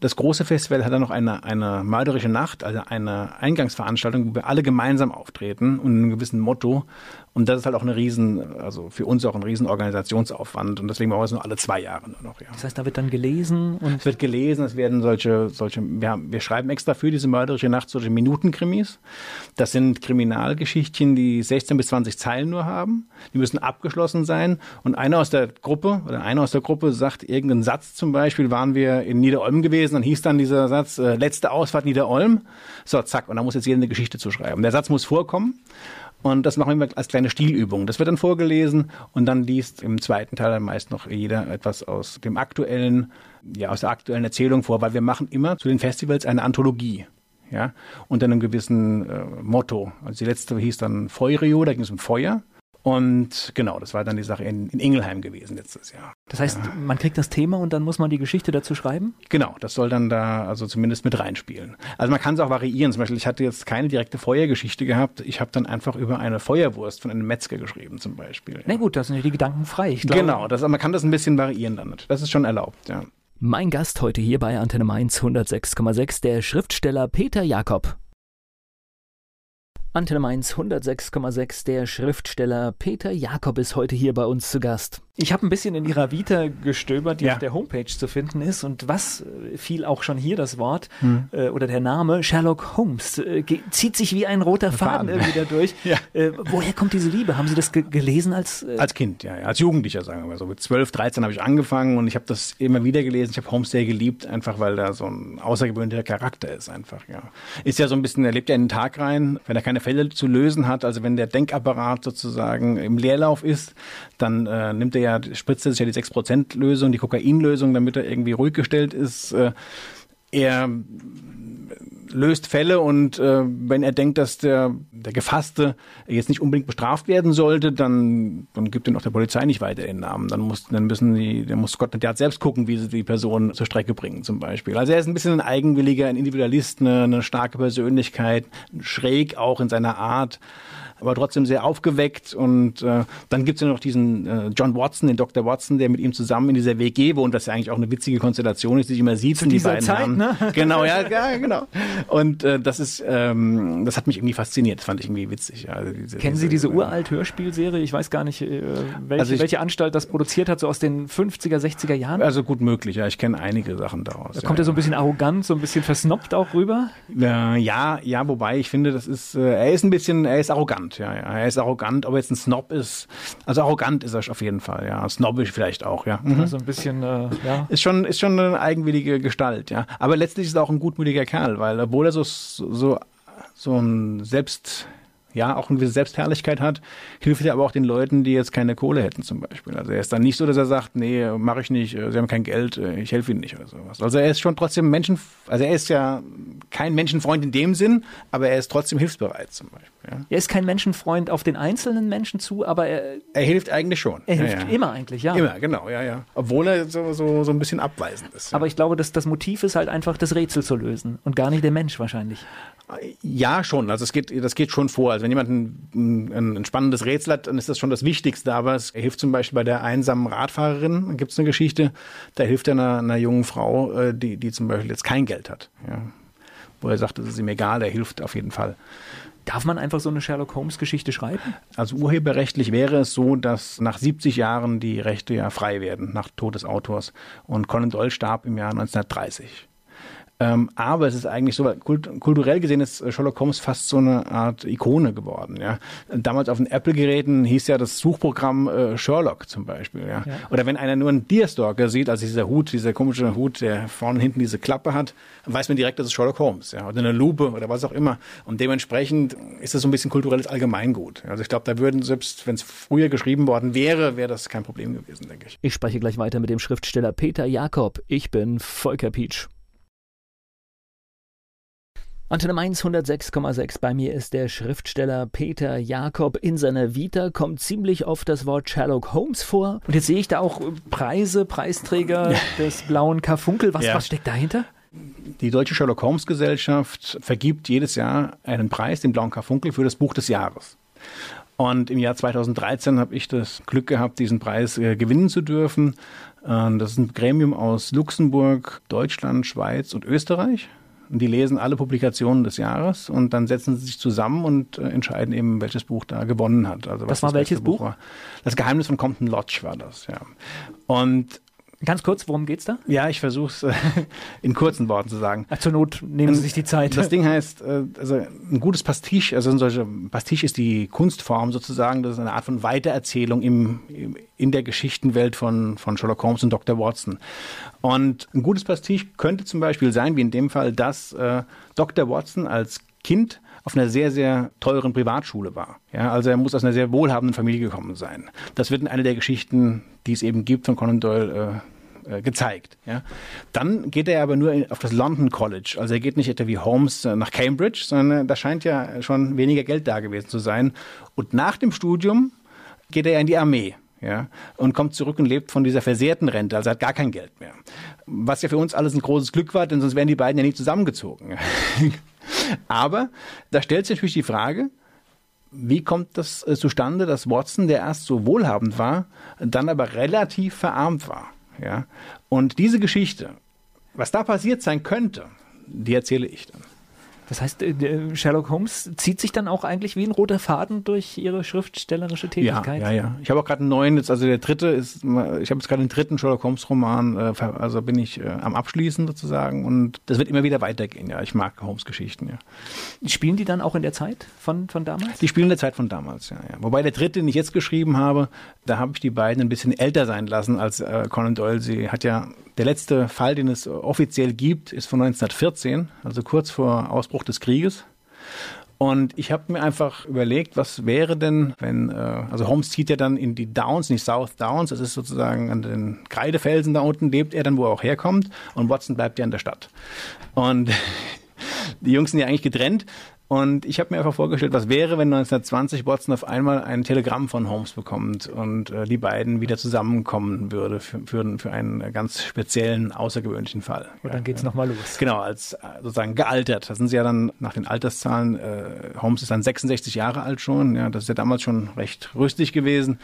Speaker 3: Das große Festival hat dann noch eine, eine mörderische Nacht, also eine Eingangsveranstaltung, wo wir alle gemeinsam auftreten und einem gewissen Motto. Und das ist halt auch eine riesen, also für uns auch ein riesen Organisationsaufwand. Und deswegen machen wir es nur alle zwei Jahre nur noch. Ja.
Speaker 2: Das heißt, da wird dann gelesen und.
Speaker 3: Es wird gelesen, es werden solche, solche, wir, haben, wir schreiben extra für diese mörderische Nacht solche Minutenkrimis. Das sind Kriminalgeschichtchen, die 16 bis 20 Zeilen nur haben. Die müssen abgeschlossen sein. Und einer aus der Gruppe oder einer aus der Gruppe sagt irgendeinen Satz zum Beispiel, waren wir in Niederolm gewesen, dann hieß dann dieser Satz, äh, letzte Ausfahrt Niederolm. So, zack, und da muss jetzt jeder eine Geschichte zu schreiben. Der Satz muss vorkommen. Und das machen wir als kleine Stilübung. Das wird dann vorgelesen und dann liest im zweiten Teil dann meist noch jeder etwas aus dem aktuellen, ja, aus der aktuellen Erzählung vor, weil wir machen immer zu den Festivals eine Anthologie. Ja, unter einem gewissen äh, Motto. Also die letzte hieß dann Feurio, da ging es um Feuer. Und genau, das war dann die Sache in, in Ingelheim gewesen letztes Jahr.
Speaker 2: Das heißt, ja. man kriegt das Thema und dann muss man die Geschichte dazu schreiben?
Speaker 3: Genau, das soll dann da also zumindest mit reinspielen. Also man kann es auch variieren. Zum Beispiel, ich hatte jetzt keine direkte Feuergeschichte gehabt. Ich habe dann einfach über eine Feuerwurst von einem Metzger geschrieben zum Beispiel.
Speaker 2: Na gut, das sind ja die Gedanken frei.
Speaker 3: Ich glaube, genau, das, man kann das ein bisschen variieren dann. Das ist schon erlaubt, ja.
Speaker 2: Mein Gast heute hier bei Antenne Mainz 106,6, der Schriftsteller Peter Jakob. Antenne Mainz 106,6. Der Schriftsteller Peter Jakob ist heute hier bei uns zu Gast. Ich habe ein bisschen in ihrer Vita gestöbert, die ja. auf der Homepage zu finden ist. Und was äh, fiel auch schon hier das Wort hm. äh, oder der Name Sherlock Holmes äh, zieht sich wie ein roter Faden, Faden. irgendwie da durch. ja. äh, woher kommt diese Liebe? Haben Sie das gelesen als
Speaker 3: äh als Kind? Ja, ja, als Jugendlicher sagen wir mal so. Mit 12, 13 habe ich angefangen und ich habe das immer wieder gelesen. Ich habe Holmes sehr geliebt, einfach weil da so ein außergewöhnlicher Charakter ist einfach. Ja, ist ja so ein bisschen. Er lebt ja in den Tag rein, wenn er keine Fälle zu lösen hat. Also wenn der Denkapparat sozusagen im Leerlauf ist, dann äh, nimmt er ja ja, spritzt sich ja die 6%-Lösung, die Kokainlösung, damit er irgendwie ruhig gestellt ist. Äh, er löst Fälle und äh, wenn er denkt, dass der, der Gefasste jetzt nicht unbedingt bestraft werden sollte, dann, dann gibt er noch der Polizei nicht weiter den Namen. Dann muss, dann müssen die, dann muss Scotland Yard selbst gucken, wie sie die Person zur Strecke bringen, zum Beispiel. Also er ist ein bisschen ein eigenwilliger, ein Individualist, eine, eine starke Persönlichkeit, schräg auch in seiner Art aber trotzdem sehr aufgeweckt. Und äh, dann gibt es ja noch diesen äh, John Watson, den Dr. Watson, der mit ihm zusammen in dieser WG wohnt, was ja eigentlich auch eine witzige Konstellation ist, die sich immer sieht.
Speaker 2: Zu die Zeit, haben. ne?
Speaker 3: Genau, ja, ja genau. Und äh, das ist, ähm, das hat mich irgendwie fasziniert. Das fand ich irgendwie witzig.
Speaker 2: Also diese, Kennen Sie diese uralt Hörspielserie? Ich weiß gar nicht, äh, welche, also ich, welche Anstalt das produziert hat, so aus den 50er, 60er Jahren?
Speaker 3: Also gut möglich, ja. Ich kenne einige Sachen daraus.
Speaker 2: Da kommt ja, er so ein bisschen arrogant, so ein bisschen versnoppt auch rüber?
Speaker 3: Ja, ja, ja, wobei ich finde, das ist, äh, er ist ein bisschen, er ist arrogant, ja, ja. Er ist arrogant, ob er jetzt ein Snob ist. Also arrogant ist er auf jeden Fall, ja. Snobbisch vielleicht auch, ja.
Speaker 2: Mhm. Also ein bisschen, äh, ja.
Speaker 3: Ist schon, ist schon eine eigenwillige Gestalt, ja. Aber letztlich ist er auch ein gutmütiger Kerl, weil obwohl er so, so, so ein Selbst, ja, auch eine gewisse Selbstherrlichkeit hat, hilft er aber auch den Leuten, die jetzt keine Kohle hätten zum Beispiel. Also er ist dann nicht so, dass er sagt, nee, mache ich nicht, sie haben kein Geld, ich helfe ihnen nicht oder sowas. Also er ist schon trotzdem Menschen, also er ist ja kein Menschenfreund in dem Sinn, aber er ist trotzdem hilfsbereit zum Beispiel. Ja.
Speaker 2: Er ist kein Menschenfreund auf den einzelnen Menschen zu, aber er...
Speaker 3: Er hilft eigentlich schon.
Speaker 2: Er hilft ja, ja. immer eigentlich, ja.
Speaker 3: Immer, genau, ja, ja. Obwohl er so, so, so ein bisschen abweisend ist.
Speaker 2: Aber ich glaube, dass das Motiv ist halt einfach, das Rätsel zu lösen und gar nicht der Mensch wahrscheinlich.
Speaker 3: Ja, schon. Also es geht, das geht schon vor. Also wenn jemand ein, ein, ein spannendes Rätsel hat, dann ist das schon das Wichtigste. Aber es hilft zum Beispiel bei der einsamen Radfahrerin. Da gibt es eine Geschichte, da hilft er einer, einer jungen Frau, äh, die, die zum Beispiel jetzt kein Geld hat. Ja. wo er sagt, es ist ihm egal, er hilft auf jeden Fall.
Speaker 2: Darf man einfach so eine Sherlock Holmes-Geschichte schreiben?
Speaker 3: Also urheberrechtlich wäre es so, dass nach 70 Jahren die Rechte ja frei werden, nach Tod des Autors. Und Conan Doyle starb im Jahr 1930. Ähm, aber es ist eigentlich so, kult kulturell gesehen ist Sherlock Holmes fast so eine Art Ikone geworden. Ja. Damals auf den Apple-Geräten hieß ja das Suchprogramm äh, Sherlock zum Beispiel. Ja. ja. Oder wenn einer nur einen Deerstalker sieht, also dieser Hut, dieser komische Hut, der vorne und hinten diese Klappe hat, weiß man direkt, das ist Sherlock Holmes. Ja. Oder eine Lupe oder was auch immer. Und dementsprechend ist das so ein bisschen kulturelles Allgemeingut. Also ich glaube, da würden selbst, wenn es früher geschrieben worden wäre, wäre das kein Problem gewesen, denke ich.
Speaker 2: Ich spreche gleich weiter mit dem Schriftsteller Peter Jakob. Ich bin Volker Pietsch. Antenne Mainz 106,6. Bei mir ist der Schriftsteller Peter Jakob. In seiner Vita kommt ziemlich oft das Wort Sherlock Holmes vor. Und jetzt sehe ich da auch Preise, Preisträger des blauen Karfunkel. Was, ja. was steckt dahinter?
Speaker 3: Die Deutsche Sherlock Holmes Gesellschaft vergibt jedes Jahr einen Preis, den blauen Karfunkel, für das Buch des Jahres. Und im Jahr 2013 habe ich das Glück gehabt, diesen Preis äh, gewinnen zu dürfen. Äh, das ist ein Gremium aus Luxemburg, Deutschland, Schweiz und Österreich. Und die lesen alle Publikationen des Jahres und dann setzen sie sich zusammen und äh, entscheiden eben, welches Buch da gewonnen hat.
Speaker 2: Also was das war welches Buch? War.
Speaker 3: Das Geheimnis von Compton Lodge war das, ja. Und
Speaker 2: Ganz kurz, worum geht's da?
Speaker 3: Ja, ich versuche es äh, in kurzen Worten zu sagen.
Speaker 2: Ach, zur Not nehmen Sie sich die Zeit.
Speaker 3: Das Ding heißt, äh, also ein gutes Pastiche, also ein solcher Pastiche ist die Kunstform sozusagen, das ist eine Art von Weitererzählung im, in der Geschichtenwelt von, von Sherlock Holmes und Dr. Watson. Und ein gutes Pastiche könnte zum Beispiel sein, wie in dem Fall, dass äh, Dr. Watson als Kind auf einer sehr, sehr teuren Privatschule war. Ja, also er muss aus einer sehr wohlhabenden Familie gekommen sein. Das wird in einer der Geschichten, die es eben gibt, von Conan Doyle äh, äh, gezeigt. Ja. Dann geht er aber nur auf das London College. Also er geht nicht etwa wie Holmes äh, nach Cambridge, sondern da scheint ja schon weniger Geld da gewesen zu sein. Und nach dem Studium geht er in die Armee. Ja, und kommt zurück und lebt von dieser versehrten Rente, also hat gar kein Geld mehr. Was ja für uns alles ein großes Glück war, denn sonst wären die beiden ja nicht zusammengezogen. Aber da stellt sich natürlich die Frage, wie kommt das äh, zustande, dass Watson, der erst so wohlhabend war, dann aber relativ verarmt war? Ja? Und diese Geschichte, was da passiert sein könnte, die erzähle ich dann.
Speaker 2: Das heißt, äh, Sherlock Holmes zieht sich dann auch eigentlich wie ein roter Faden durch ihre schriftstellerische Tätigkeit.
Speaker 3: Ja, ja, ja. Ich habe auch gerade einen neuen, jetzt, also der dritte ist, ich habe jetzt gerade den dritten Sherlock Holmes Roman, äh, also bin ich äh, am Abschließen sozusagen und das wird immer wieder weitergehen. Ja, ich mag Holmes Geschichten. Ja.
Speaker 2: Spielen die dann auch in der Zeit von von damals?
Speaker 3: Die spielen in der Zeit von damals. Ja, ja. Wobei der dritte, den ich jetzt geschrieben habe, da habe ich die beiden ein bisschen älter sein lassen als äh, Conan Doyle. Sie hat ja der letzte Fall, den es offiziell gibt, ist von 1914, also kurz vor Ausbruch des Krieges. Und ich habe mir einfach überlegt, was wäre denn, wenn, äh, also Holmes zieht ja dann in die Downs, nicht South Downs, das ist sozusagen an den Kreidefelsen da unten, lebt er dann, wo er auch herkommt, und Watson bleibt ja in der Stadt. Und die Jungs sind ja eigentlich getrennt, und ich habe mir einfach vorgestellt, was wäre, wenn 1920 Watson auf einmal ein Telegramm von Holmes bekommt und äh, die beiden wieder zusammenkommen würde für, für, für einen ganz speziellen, außergewöhnlichen Fall.
Speaker 2: Und dann geht's ja. nochmal los.
Speaker 3: Genau, als äh, sozusagen gealtert. Da sind sie ja dann nach den Alterszahlen, äh, Holmes ist dann 66 Jahre alt schon, ja, das ist ja damals schon recht rüstig gewesen.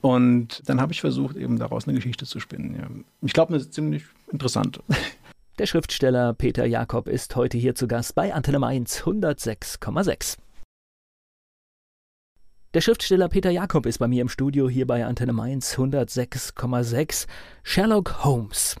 Speaker 3: Und dann habe ich versucht, eben daraus eine Geschichte zu spinnen. Ja. Ich glaube, eine ziemlich interessante.
Speaker 2: Der Schriftsteller Peter Jakob ist heute hier zu Gast bei Antenne Mainz 106,6. Der Schriftsteller Peter Jakob ist bei mir im Studio hier bei Antenne Mainz 106,6. Sherlock Holmes.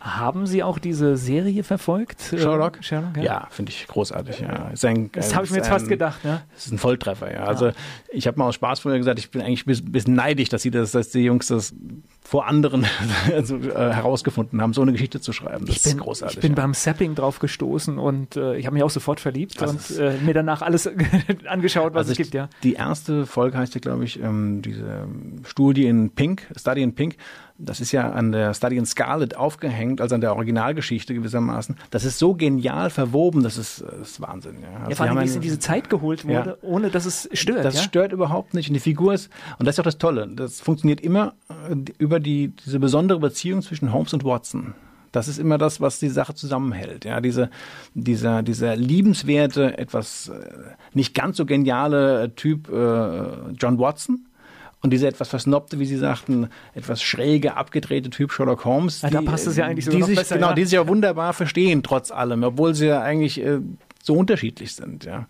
Speaker 2: Haben Sie auch diese Serie verfolgt?
Speaker 3: Sherlock? Sherlock ja, ja finde ich großartig. Ja.
Speaker 2: Ein, das habe ich mir jetzt ein, fast gedacht. Ne?
Speaker 3: Das ist ein Volltreffer. Ja. Also ich habe mal aus Spaß vorher gesagt, ich bin eigentlich ein bisschen neidisch, dass sie das, dass die Jungs das vor anderen also, äh, herausgefunden haben, so eine Geschichte zu schreiben.
Speaker 2: Das ich bin, ist großartig. Ich bin ja. beim Sapping drauf gestoßen und äh, ich habe mich auch sofort verliebt das und äh, mir danach alles angeschaut, was also es gibt. Ja.
Speaker 3: Die erste Folge heißt ja, glaube ich, ähm, diese Studie in Pink, Study in Pink das ist ja an der Study in Scarlet aufgehängt, also an der Originalgeschichte gewissermaßen. Das ist so genial verwoben, das ist, das ist Wahnsinn.
Speaker 2: Ja, also ja vor allem, wie es in diese Zeit geholt wurde, ja, ohne dass es stört.
Speaker 3: Das
Speaker 2: ja?
Speaker 3: stört überhaupt nicht. Und die Figur ist, und das ist auch das Tolle, das funktioniert immer äh, über die, diese besondere Beziehung zwischen Holmes und Watson. Das ist immer das, was die Sache zusammenhält. Ja, diese, dieser, dieser liebenswerte, etwas äh, nicht ganz so geniale Typ äh, John Watson, und dieser etwas versnobte, wie Sie sagten, etwas schräge, abgedrehte Typ Sherlock Holmes.
Speaker 2: Ja, die, da passt es ja eigentlich sogar
Speaker 3: die sich,
Speaker 2: besser,
Speaker 3: Genau,
Speaker 2: ja.
Speaker 3: die sich ja wunderbar verstehen, trotz allem. Obwohl sie ja eigentlich äh, so unterschiedlich sind, ja.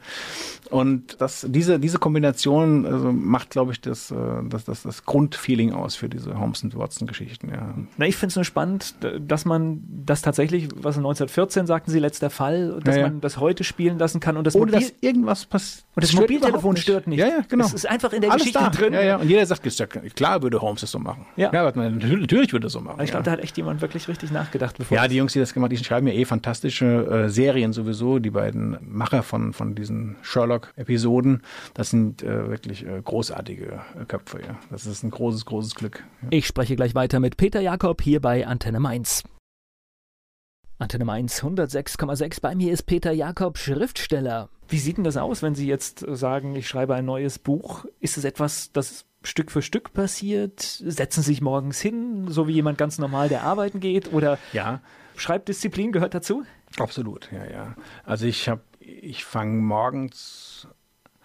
Speaker 3: Und das, diese, diese Kombination also macht, glaube ich, das, äh, das, das, das Grundfeeling aus für diese Holmes und Watson-Geschichten, ja.
Speaker 2: Na, ich finde es nur spannend, dass man das tatsächlich, was 1914 sagten Sie, letzter Fall, dass
Speaker 3: Ja, ja.
Speaker 2: man das heute spielen lassen kann und das,
Speaker 3: Ohne
Speaker 2: Mobil
Speaker 3: dass irgendwas passiert.
Speaker 2: und das Mobiltelefon stört nicht.
Speaker 3: Ja, ja, genau.
Speaker 2: Es ist einfach in der
Speaker 3: Alles
Speaker 2: Geschichte
Speaker 3: da.
Speaker 2: drin.
Speaker 3: Ja, ja. Und jeder sagt, ja klar würde Holmes das so machen.
Speaker 2: Ja.
Speaker 3: ja natürlich, würde er so machen.
Speaker 2: Aber ich glaube, da hat echt jemand wirklich richtig nachgedacht, bevor
Speaker 3: Ja, die Jungs, die das gemacht haben, die schreiben ja eh fantastische äh, Serien sowieso. Die beiden Macher von, von diesen Sherlock-Episoden, das sind äh, wirklich äh, großartige äh, Köpfe. Ja. Das ist ein großes, großes Glück. Ja.
Speaker 2: Ich spreche gleich weiter mit Peter Jakob hier bei Antenne Mainz. Antenne Mainz 106,6. Bei mir ist Peter Jakob, Schriftsteller. Wie sieht denn das aus, wenn Sie jetzt äh, sagen, ich schreibe ein neues Buch? Ist es etwas, das Stück für Stück passiert? Setzen Sie sich morgens hin, so wie jemand ganz normal, der arbeiten geht? Oder
Speaker 3: ja,
Speaker 2: Schreibdisziplin gehört dazu?
Speaker 3: Absolut. Ja, ja. Also ich habe, ich fange morgens.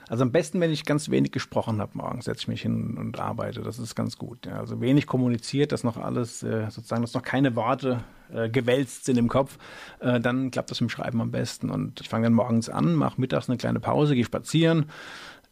Speaker 3: Also am besten, wenn ich ganz wenig gesprochen habe morgens, setze ich mich hin und arbeite. Das ist ganz gut. Ja. Also wenig kommuniziert, dass noch alles, äh, sozusagen, dass noch keine Worte äh, gewälzt sind im Kopf, äh, dann klappt das dem Schreiben am besten. Und ich fange dann morgens an, mache mittags eine kleine Pause, gehe spazieren.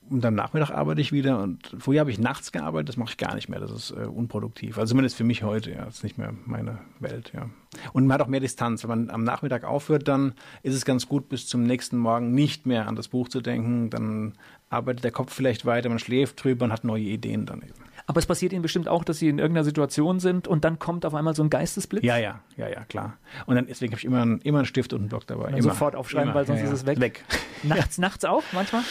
Speaker 3: Und am Nachmittag arbeite ich wieder. Und früher habe ich nachts gearbeitet, das mache ich gar nicht mehr. Das ist äh, unproduktiv. Also zumindest für mich heute, ja. Das ist nicht mehr meine Welt, ja. Und man hat auch mehr Distanz. Wenn man am Nachmittag aufhört, dann ist es ganz gut, bis zum nächsten Morgen nicht mehr an das Buch zu denken. Dann arbeitet der Kopf vielleicht weiter, man schläft drüber und hat neue Ideen dann eben.
Speaker 2: Aber es passiert Ihnen bestimmt auch, dass Sie in irgendeiner Situation sind und dann kommt auf einmal so ein Geistesblitz?
Speaker 3: Ja, ja, ja, ja, klar. Und dann deswegen habe ich immer, einen- immer einen Stift und einen Block dabei. Immer,
Speaker 2: sofort aufschreiben,
Speaker 3: immer.
Speaker 2: weil sonst
Speaker 3: ja,
Speaker 2: ist
Speaker 3: ja.
Speaker 2: es weg.
Speaker 3: Weg.
Speaker 2: Nachts, nachts auch manchmal?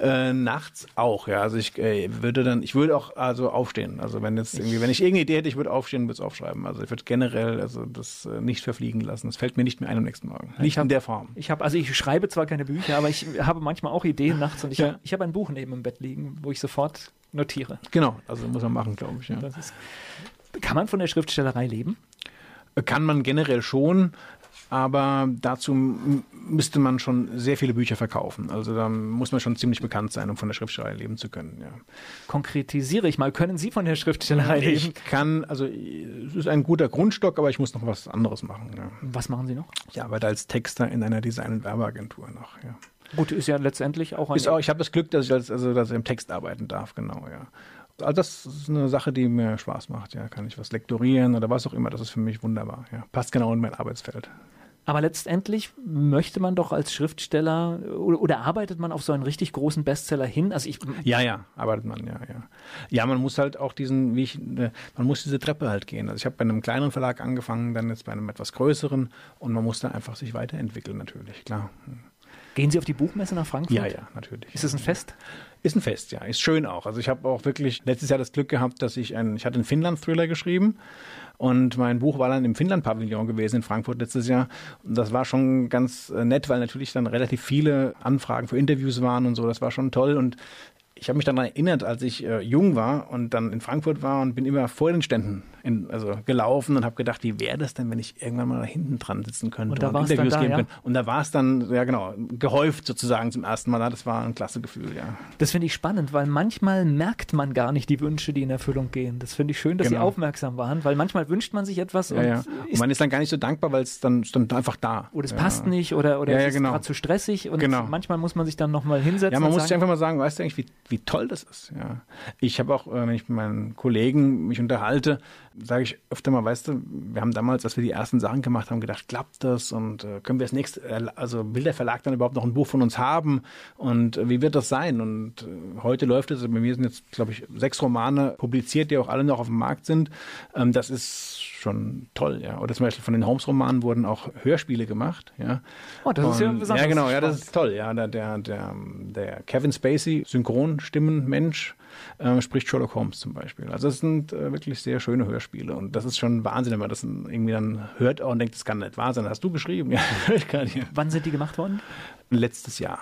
Speaker 3: Äh, nachts auch, ja. Also ich äh, würde dann, ich würde auch also aufstehen. Also wenn jetzt irgendwie, wenn ich irgendeine Idee hätte, ich würde aufstehen und würde es aufschreiben. Also ich würde generell also das äh, nicht verfliegen lassen. Das fällt mir nicht mehr ein am nächsten Morgen. Nicht
Speaker 2: hab-
Speaker 3: in der Form.
Speaker 2: Ich habe, also ich schreibe zwar keine Bücher, aber ich habe manchmal auch Ideen nachts und ich
Speaker 3: Ja.
Speaker 2: habe ich hab ein Buch neben dem Bett liegen, wo ich sofort notiere.
Speaker 3: Genau, also muss man machen, glaube ich. Ja.
Speaker 2: Ist, kann man von der Schriftstellerei leben?
Speaker 3: Kann man generell schon, aber dazu müsste man schon sehr viele Bücher verkaufen. Also da muss man schon ziemlich bekannt sein, um von der Schriftstellerei leben zu können. Ja.
Speaker 2: Konkretisiere ich mal, können Sie von der Schriftstellerei leben?
Speaker 3: Ich kann, also es ist ein guter Grundstock, aber ich muss noch was anderes machen. Ja.
Speaker 2: Was machen Sie noch?
Speaker 3: Ich arbeite als Texter in einer Design- und Werbeagentur noch. Ja.
Speaker 2: Gut, ist ja letztendlich auch ein.
Speaker 3: Ist auch, ich habe das Glück, dass ich als, also, dass ich im Text arbeiten darf, genau, ja. Also das ist eine Sache, die mir Spaß macht, ja. Kann ich was lektorieren oder was auch immer, das ist für mich wunderbar, ja. Passt genau in mein Arbeitsfeld.
Speaker 2: aber letztendlich möchte man doch als Schriftsteller oder, oder arbeitet man auf so einen richtig großen Bestseller hin? Also ich,
Speaker 3: Ja, ja, arbeitet man, ja, ja. Ja, man muss halt auch diesen, wie ich, äh, man muss diese Treppe halt gehen. Also ich habe bei einem kleineren Verlag angefangen, dann jetzt bei einem etwas größeren und man muss da einfach sich weiterentwickeln, natürlich, klar.
Speaker 2: Gehen Sie auf die Buchmesse nach Frankfurt?
Speaker 3: Ja, ja, natürlich.
Speaker 2: Ist es ein Fest?
Speaker 3: Ist ein Fest, ja. Ist schön auch. Also ich habe auch wirklich letztes Jahr das Glück gehabt, dass ich ein, ich hatte einen Finnland-Thriller geschrieben und mein Buch war dann im Finnland-Pavillon gewesen in Frankfurt letztes Jahr. Und das war schon ganz äh, nett, weil natürlich dann relativ viele Anfragen für Interviews waren und so. Das war schon toll und ich habe mich daran erinnert, als ich äh, jung war und dann in Frankfurt war und bin immer vor den Ständen in, also gelaufen und habe gedacht, wie wäre das denn, wenn ich irgendwann mal da hinten dran sitzen könnte
Speaker 2: Und da war's
Speaker 3: Interviews
Speaker 2: dann da,
Speaker 3: geben
Speaker 2: ja?
Speaker 3: könnte. Und da war es dann, ja genau, gehäuft sozusagen zum ersten Mal. Das war ein klasse Gefühl, ja.
Speaker 2: Das finde ich spannend, weil manchmal merkt man gar nicht die Wünsche, die in Erfüllung gehen. Das finde ich schön, dass Sie
Speaker 3: Genau.
Speaker 2: aufmerksam waren, weil manchmal wünscht man sich etwas
Speaker 3: Ja,
Speaker 2: und,
Speaker 3: ja. Und man ist dann gar nicht so dankbar, weil es dann stand einfach da.
Speaker 2: oder es
Speaker 3: ja.
Speaker 2: passt nicht oder, oder es ist
Speaker 3: genau.
Speaker 2: gerade zu stressig und
Speaker 3: Genau.
Speaker 2: manchmal muss man sich dann nochmal hinsetzen
Speaker 3: Ja, man
Speaker 2: und
Speaker 3: muss sich
Speaker 2: sagen,
Speaker 3: einfach mal sagen, weißt du eigentlich, wie, wie toll das ist. Ja. Ich habe auch, äh, wenn ich mit meinen Kollegen mich unterhalte, sage ich öfter mal, weißt du, wir haben damals, als wir die ersten Sachen gemacht haben, gedacht, klappt das und äh, können wir das nächste, äh, also will der Verlag dann überhaupt noch ein Buch von uns haben und äh, wie wird das sein? Und äh, heute läuft es, bei mir sind jetzt, glaube ich, sechs Romane publiziert, die auch alle noch auf dem Markt sind. Ähm, das ist schon toll, ja. Oder zum Beispiel von den Holmes-Romanen wurden auch Hörspiele gemacht, ja.
Speaker 2: oh, das ist ja
Speaker 3: Und-
Speaker 2: besonders
Speaker 3: Ja, genau, ja,
Speaker 2: spannend.
Speaker 3: das ist toll. Ja, der, der, der, der Kevin Spacey, Synchronstimmenmensch, äh, spricht Sherlock Holmes zum Beispiel. Also das sind äh, wirklich sehr schöne Hörspiele und das ist schon Wahnsinn, wenn man das irgendwie dann hört und denkt, das kann nicht wahr sein. Hast du geschrieben? Ja, ich gerade hier.
Speaker 2: Wann sind die gemacht worden?
Speaker 3: Letztes Jahr.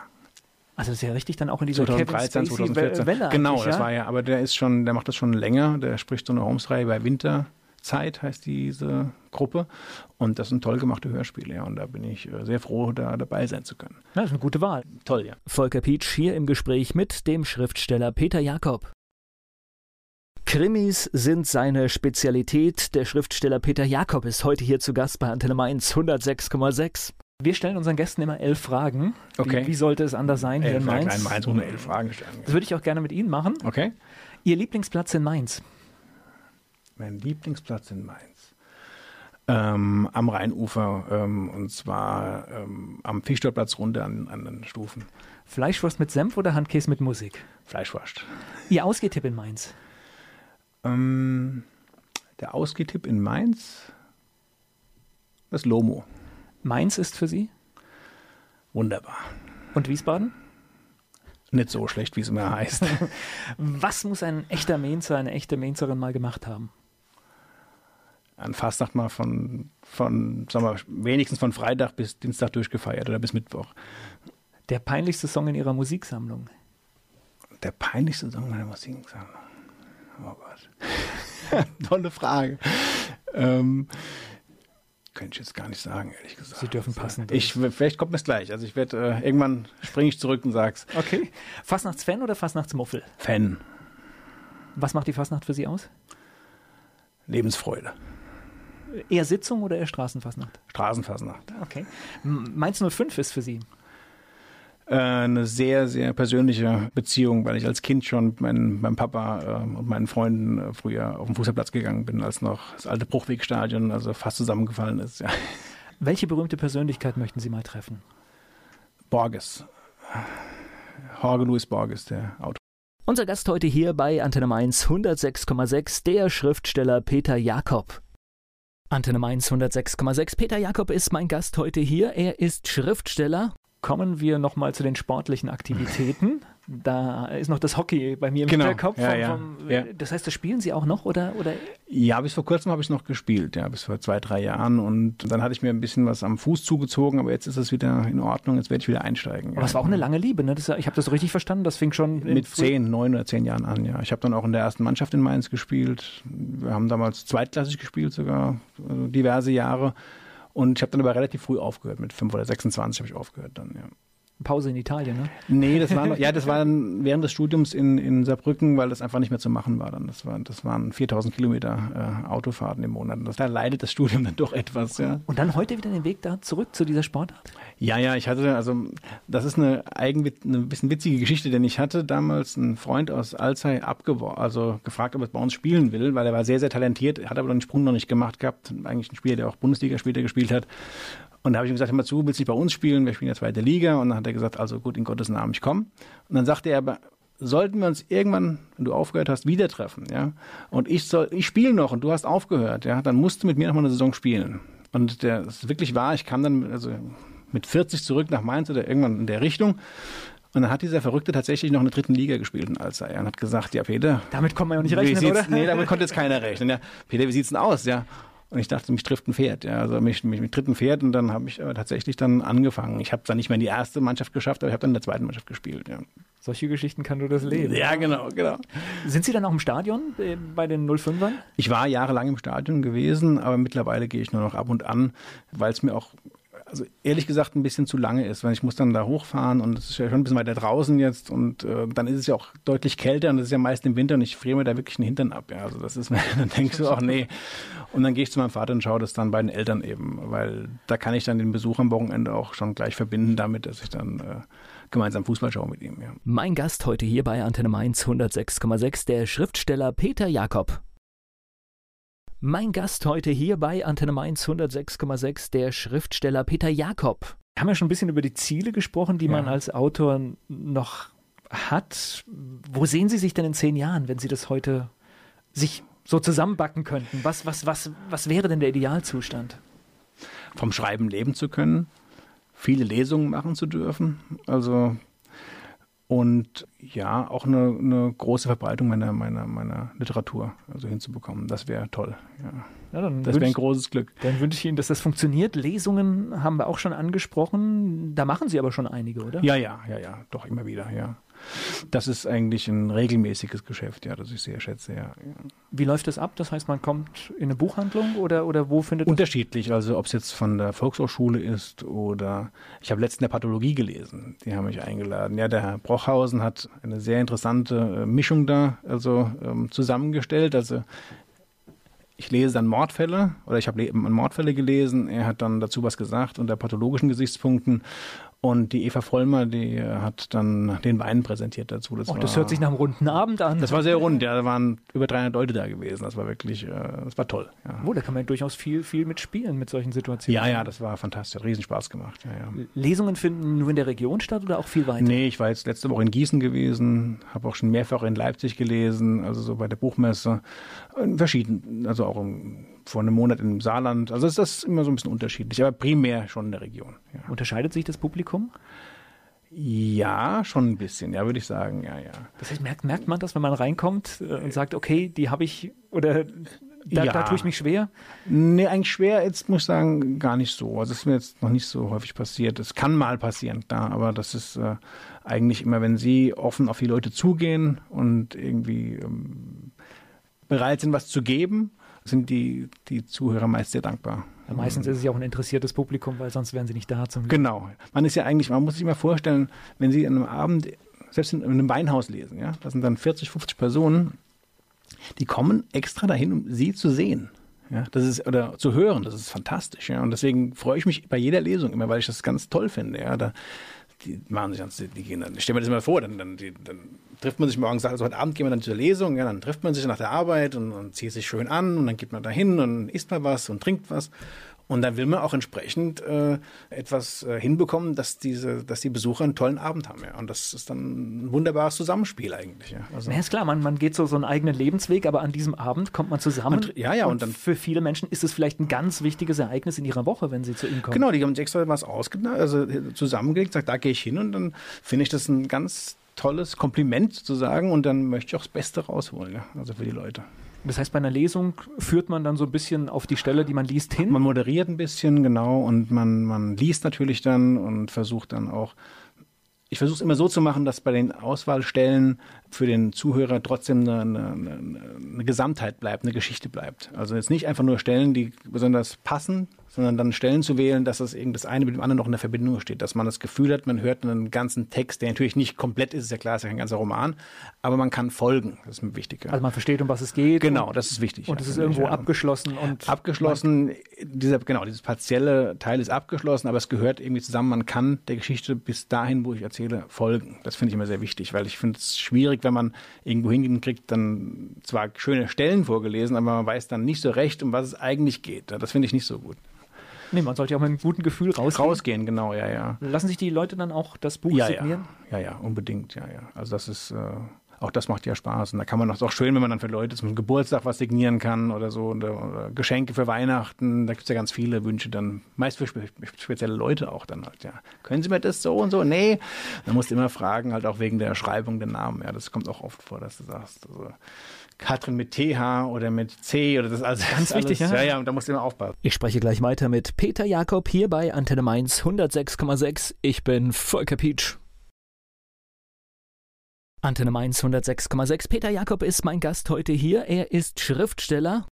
Speaker 2: Also das ist ja richtig dann auch in dieser
Speaker 3: 2013,
Speaker 2: Kevin Spacey
Speaker 3: 2014.
Speaker 2: Welle
Speaker 3: genau, das
Speaker 2: ja?
Speaker 3: war ja, aber der ist schon, der macht das schon länger. Der spricht so eine Holmes-Reihe bei Winterzeit, heißt diese Gruppe. Und das sind toll gemachte Hörspiele, ja. Und da bin ich äh, sehr froh, da dabei sein zu können.
Speaker 2: Das ist eine gute Wahl.
Speaker 3: Toll, ja.
Speaker 2: Volker Pietsch hier im Gespräch mit dem Schriftsteller Peter Jakob. Krimis sind seine Spezialität. Der Schriftsteller Peter Jakob ist heute hier zu Gast bei Antenne Mainz 106,6. Wir stellen unseren Gästen immer elf Fragen.
Speaker 3: Okay.
Speaker 2: Wie, wie sollte es anders sein hier
Speaker 3: elf
Speaker 2: in Mainz?
Speaker 3: Fragen, Mainz ohne elf Fragen stellen.
Speaker 2: Das würde ich auch gerne mit Ihnen machen.
Speaker 3: Okay.
Speaker 2: Ihr Lieblingsplatz in Mainz?
Speaker 3: Mein Lieblingsplatz in Mainz. Ähm, am Rheinufer ähm, und zwar ähm, am Fichterplatz runter an, an den Stufen.
Speaker 2: Fleischwurst mit Senf oder Handkäse mit Musik?
Speaker 3: Fleischwurst.
Speaker 2: Ihr Ausgehtipp in Mainz?
Speaker 3: Ähm, der Ausgehtipp in Mainz, das Lomo.
Speaker 2: Mainz ist für Sie?
Speaker 3: Wunderbar.
Speaker 2: Und Wiesbaden?
Speaker 3: Nicht so schlecht, wie es immer heißt.
Speaker 2: Was muss ein echter Mainzer, eine echte Mainzerin mal gemacht haben?
Speaker 3: An Fastnacht mal von, von sagen wir, wenigstens von Freitag bis Dienstag durchgefeiert oder bis Mittwoch.
Speaker 2: Der peinlichste Song in Ihrer Musiksammlung?
Speaker 3: Der peinlichste Song meiner Musiksammlung? Oh Gott. Tolle Frage. Ähm, könnte ich jetzt gar nicht sagen, ehrlich gesagt.
Speaker 2: Sie dürfen passen.
Speaker 3: Ich, vielleicht kommt es gleich. Also ich werde äh, irgendwann springe ich zurück und sag's.
Speaker 2: Okay. Fastnachtsfan oder Fastnachtsmuffel?
Speaker 3: Fan.
Speaker 2: Was macht die Fastnacht für Sie aus?
Speaker 3: Lebensfreude.
Speaker 2: Eher Sitzung oder eher Straßenfastnacht?
Speaker 3: Straßenfastnacht.
Speaker 2: Okay. M- Mainz 05 ist für Sie.
Speaker 3: Äh, eine sehr, sehr persönliche Beziehung, weil ich als Kind schon mit meinem, meinem Papa äh, und meinen Freunden äh, früher auf den Fußballplatz gegangen bin, als noch das alte Bruchwegstadion also fast zusammengefallen ist. Ja.
Speaker 2: Welche berühmte Persönlichkeit möchten Sie mal treffen?
Speaker 3: Borges. Jorge Luis Borges, der Autor.
Speaker 2: Unser Gast heute hier bei Antenne Mainz 106,6, der Schriftsteller Peter Jakob. Antenne Mainz 106,6. Peter Jakob ist mein Gast heute hier. Er ist Schriftsteller. Kommen wir nochmal zu den sportlichen Aktivitäten. Da ist noch das Hockey bei mir im
Speaker 3: Genau.
Speaker 2: Hinterkopf.
Speaker 3: Ja, ja.
Speaker 2: vom,
Speaker 3: Ja.
Speaker 2: Das heißt, das spielen Sie auch noch oder? oder?
Speaker 3: Ja, bis vor kurzem habe ich noch gespielt, ja, bis vor zwei, drei Jahren. Und dann hatte ich mir ein bisschen was am Fuß zugezogen, aber jetzt ist es wieder in Ordnung, jetzt werde ich wieder einsteigen.
Speaker 2: Aber es war auch eine lange Liebe, ne? Das, ich habe das so richtig verstanden. Das fing schon
Speaker 3: Mit zehn, neun oder zehn Jahren an, ja. Ich habe dann auch in der ersten Mannschaft in Mainz gespielt. Wir haben damals zweitklassig gespielt, sogar also diverse Jahre. Und ich habe dann aber relativ früh aufgehört. Mit fünf oder 26 habe ich aufgehört dann, ja.
Speaker 2: Pause in Italien, ne?
Speaker 3: Nee, das war noch, ja, das war dann während des Studiums in, in Saarbrücken, weil das einfach nicht mehr zu machen war dann. Das, war, das waren 4000 Kilometer äh, Autofahrten im Monat. Das, da leidet das Studium dann doch etwas, ja.
Speaker 2: Und dann heute wieder den Weg da zurück zu dieser Sportart?
Speaker 3: Ja, ja, ich hatte, also das ist eine eigen, eine bisschen witzige Geschichte, denn ich hatte damals einen Freund aus Alzey abgeworfen, also gefragt, ob er bei uns spielen will, weil er war sehr, sehr talentiert, hat aber den Sprung noch nicht gemacht gehabt. Eigentlich ein Spieler, der auch Bundesliga später gespielt hat. Und da habe ich ihm gesagt, hör mal zu, willst du nicht bei uns spielen? Wir spielen ja zweite Liga. Und dann hat er gesagt, also gut, in Gottes Namen, ich komme. Und dann sagte er aber, sollten wir uns irgendwann, wenn du aufgehört hast, wieder treffen, ja, und ich soll, ich spiele noch und du hast aufgehört, ja, dann musst du mit mir noch mal eine Saison spielen. Und der, das ist wirklich wahr, ich kam dann, also mit 40 zurück nach Mainz oder irgendwann in der Richtung. Und dann hat dieser Verrückte tatsächlich noch in der dritten Liga gespielt in Alzey und hat gesagt, ja Peter,
Speaker 2: Damit kann man ja nicht rechnen, oder?
Speaker 3: nee, damit konnte jetzt keiner rechnen. Ja, Peter, wie sieht's denn aus? Ja. Und ich dachte, mich trifft ein Pferd. Ja, also mich, mich, mich trifft ein Pferd und dann habe ich aber tatsächlich dann angefangen. Ich habe dann nicht mehr in die erste Mannschaft geschafft, aber ich habe dann in der zweiten Mannschaft gespielt. Ja,
Speaker 2: Solche Geschichten kann nur das Leben.
Speaker 3: ja genau, genau.
Speaker 2: Sind Sie dann auch im Stadion äh, bei den 05ern?
Speaker 3: Ich war jahrelang im Stadion gewesen, aber mittlerweile gehe ich nur noch ab und an, weil es mir auch, also ehrlich gesagt, ein bisschen zu lange ist, weil ich muss dann da hochfahren und es ist ja schon ein bisschen weiter draußen jetzt und äh, dann ist es ja auch deutlich kälter und das ist ja meist im Winter und ich friere mir da wirklich den Hintern ab. Ja, also das ist mir, dann denkst du auch, nee. Und dann gehe ich zu meinem Vater und schaue das dann bei den Eltern eben, weil da kann ich dann den Besuch am Wochenende auch schon gleich verbinden damit, dass ich dann äh, gemeinsam Fußball schaue mit ihm. Ja.
Speaker 2: Mein Gast heute hier bei Antenne Mainz 106,6, der Schriftsteller Peter Jakob. Mein Gast heute hier bei Antenne Mainz 106,6, der Schriftsteller Peter Jakob. Wir haben ja schon ein bisschen über die Ziele gesprochen, die man
Speaker 3: Ja.
Speaker 2: als Autor noch hat. Wo sehen Sie sich denn in zehn Jahren, wenn Sie das heute sich so zusammenbacken könnten? Was, was, was, was wäre denn der Idealzustand?
Speaker 3: vom Schreiben leben zu können, viele Lesungen machen zu dürfen, also und ja, auch eine, eine große Verbreitung meiner, meiner, meiner Literatur also hinzubekommen. Das wäre toll. Ja.
Speaker 2: Ja,
Speaker 3: Das wäre ein großes Glück.
Speaker 2: Dann wünsche ich Ihnen, dass das funktioniert. Lesungen haben wir auch schon angesprochen. Da machen Sie aber schon einige, oder?
Speaker 3: Ja, ja, ja, ja, doch immer wieder, ja. Das ist eigentlich ein regelmäßiges Geschäft, ja, das ich sehr schätze, ja.
Speaker 2: Wie läuft das ab? Das heißt, man kommt in eine Buchhandlung oder, oder wo findet
Speaker 3: Unterschiedlich, also ob es jetzt von der Volkshochschule ist oder ich habe letztens der Pathologie gelesen, die haben mich eingeladen. Ja, der Herr Brochhausen hat eine sehr interessante äh, Mischung da also ähm, zusammengestellt. Also ich lese dann Mordfälle oder ich habe Mordfälle gelesen. Er hat dann dazu was gesagt unter pathologischen Gesichtspunkten. Und die Eva Vollmer, die hat dann den Wein präsentiert dazu.
Speaker 2: Das, oh, das hört sich nach einem runden Abend an.
Speaker 3: Das war sehr rund, ja. Da waren über 300 Leute da gewesen. Das war wirklich, äh, das war toll. Ja.
Speaker 2: Oh, da kann man durchaus viel, viel mitspielen mit solchen Situationen.
Speaker 3: Ja, ja, das war fantastisch. Hat riesen Spaß gemacht. Ja, ja.
Speaker 2: Lesungen finden nur in der Region statt oder auch viel weiter?
Speaker 3: Nee, ich war jetzt letzte Woche in Gießen gewesen, habe auch schon mehrfach in Leipzig gelesen, also so bei der Buchmesse. In verschiedenen, also auch im vor einem Monat im Saarland. Also ist das immer so ein bisschen unterschiedlich, aber primär schon in der Region.
Speaker 2: Ja. Unterscheidet sich das Publikum?
Speaker 3: Ja, schon ein bisschen, ja, würde ich sagen, ja, ja.
Speaker 2: Das heißt, merkt, merkt man das, wenn man reinkommt äh, und sagt, okay, die habe ich oder da, ja. da tue ich mich schwer?
Speaker 3: Nee, eigentlich schwer, jetzt muss ich sagen, gar nicht so. Also es ist mir jetzt noch nicht so häufig passiert. Es kann mal passieren, da, aber das ist äh, eigentlich immer, wenn Sie offen auf die Leute zugehen und irgendwie ähm, bereit sind, was zu geben, sind die, die Zuhörer meist sehr dankbar.
Speaker 2: Ja, meistens ist es ja auch ein interessiertes Publikum, weil sonst wären sie nicht da zum
Speaker 3: Genau. Man ist ja eigentlich, man muss sich mal vorstellen, wenn Sie an einem Abend, selbst in einem Weinhaus lesen, ja, das sind dann 40, 50 Personen, die kommen extra dahin, um Sie zu sehen. Ja, das ist, oder zu hören, das ist fantastisch, ja. Und deswegen freue ich mich bei jeder Lesung immer, weil ich das ganz toll finde, ja. Da, die machen sich ganz, die gehen dann, ich stelle mir das mal vor, dann, dann, die, dann trifft man sich morgens, also heute Abend gehen wir dann zur Lesung, ja, dann trifft man sich nach der Arbeit und, und zieht sich schön an und dann geht man da hin und isst mal was und trinkt was. Und dann will man auch entsprechend äh, etwas äh, hinbekommen, dass diese, dass die Besucher einen tollen Abend haben. Ja. Und das ist dann ein wunderbares Zusammenspiel eigentlich. Ja.
Speaker 2: Also, ja, ist klar, man, man geht so, so einen eigenen Lebensweg, aber an diesem Abend kommt man zusammen.
Speaker 3: Man, ja, ja. Und, und, dann
Speaker 2: für viele Menschen ist es vielleicht ein ganz wichtiges Ereignis in ihrer Woche, wenn sie zu Ihnen kommen.
Speaker 3: Genau, die haben sich extra was ausgedacht, also zusammengelegt, sagt, da gehe ich hin und dann finde ich das ein ganz tolles Kompliment sozusagen und dann möchte ich auch das Beste rausholen, ja, also für die Leute.
Speaker 2: Das heißt, bei einer Lesung führt man dann so ein bisschen auf die Stelle, die man liest, hin?
Speaker 3: Man moderiert ein bisschen, genau, und man, man liest natürlich dann und versucht dann auch ich versuche es immer so zu machen, dass bei den Auswahlstellen für den Zuhörer trotzdem eine, eine, eine, Gesamtheit bleibt, eine Geschichte bleibt. Also jetzt nicht einfach nur Stellen, die besonders passen sondern dann Stellen zu wählen, dass das das eine mit dem anderen noch in der Verbindung steht, dass man das Gefühl hat, man hört einen ganzen Text, der natürlich nicht komplett ist, ist ja klar, ist ja kein ganzer Roman, aber man kann folgen, das ist mir wichtig.
Speaker 2: Also man versteht, um was es geht.
Speaker 3: Genau, das ist wichtig.
Speaker 2: Und es ist irgendwo ja. abgeschlossen und
Speaker 3: abgeschlossen, dieser genau, dieses partielle Teil ist abgeschlossen, aber es gehört irgendwie zusammen, man kann der Geschichte bis dahin, wo ich erzähle, folgen. Das finde ich immer sehr wichtig, weil ich finde es schwierig, wenn man irgendwo hingehen kriegt, dann zwar schöne Stellen vorgelesen, aber man weiß dann nicht so recht, um was es eigentlich geht. Das finde ich nicht so gut.
Speaker 2: Nee, man sollte ja auch mit einem guten Gefühl rausgehen.
Speaker 3: Rausgehen, genau, ja, ja.
Speaker 2: Lassen sich die Leute dann auch das Buch
Speaker 3: ja,
Speaker 2: signieren?
Speaker 3: Ja. ja, ja, unbedingt, ja, ja. Also das ist, äh, auch das macht ja Spaß. Und da kann man auch, auch schön, wenn man dann für Leute zum Geburtstag was signieren kann oder so, oder, oder Geschenke für Weihnachten. Da gibt es ja ganz viele Wünsche dann, meist für spe spezielle Leute auch dann halt, ja. Können Sie mir das so und so? Nee. Man muss immer fragen, halt auch wegen der Schreibung der Namen. Ja, das kommt auch oft vor, dass du sagst, also, Katrin mit TH oder mit C oder das alles.
Speaker 2: Ganz wichtig,
Speaker 3: alles, ja. Ja, ja, und da musst du immer aufpassen.
Speaker 2: Ich spreche gleich weiter mit Peter Jakob hier bei Antenne Mainz 106,6. Ich bin Volker Pietsch. Antenne Mainz 106,6. Peter Jakob ist mein Gast heute hier. Er ist Schriftsteller.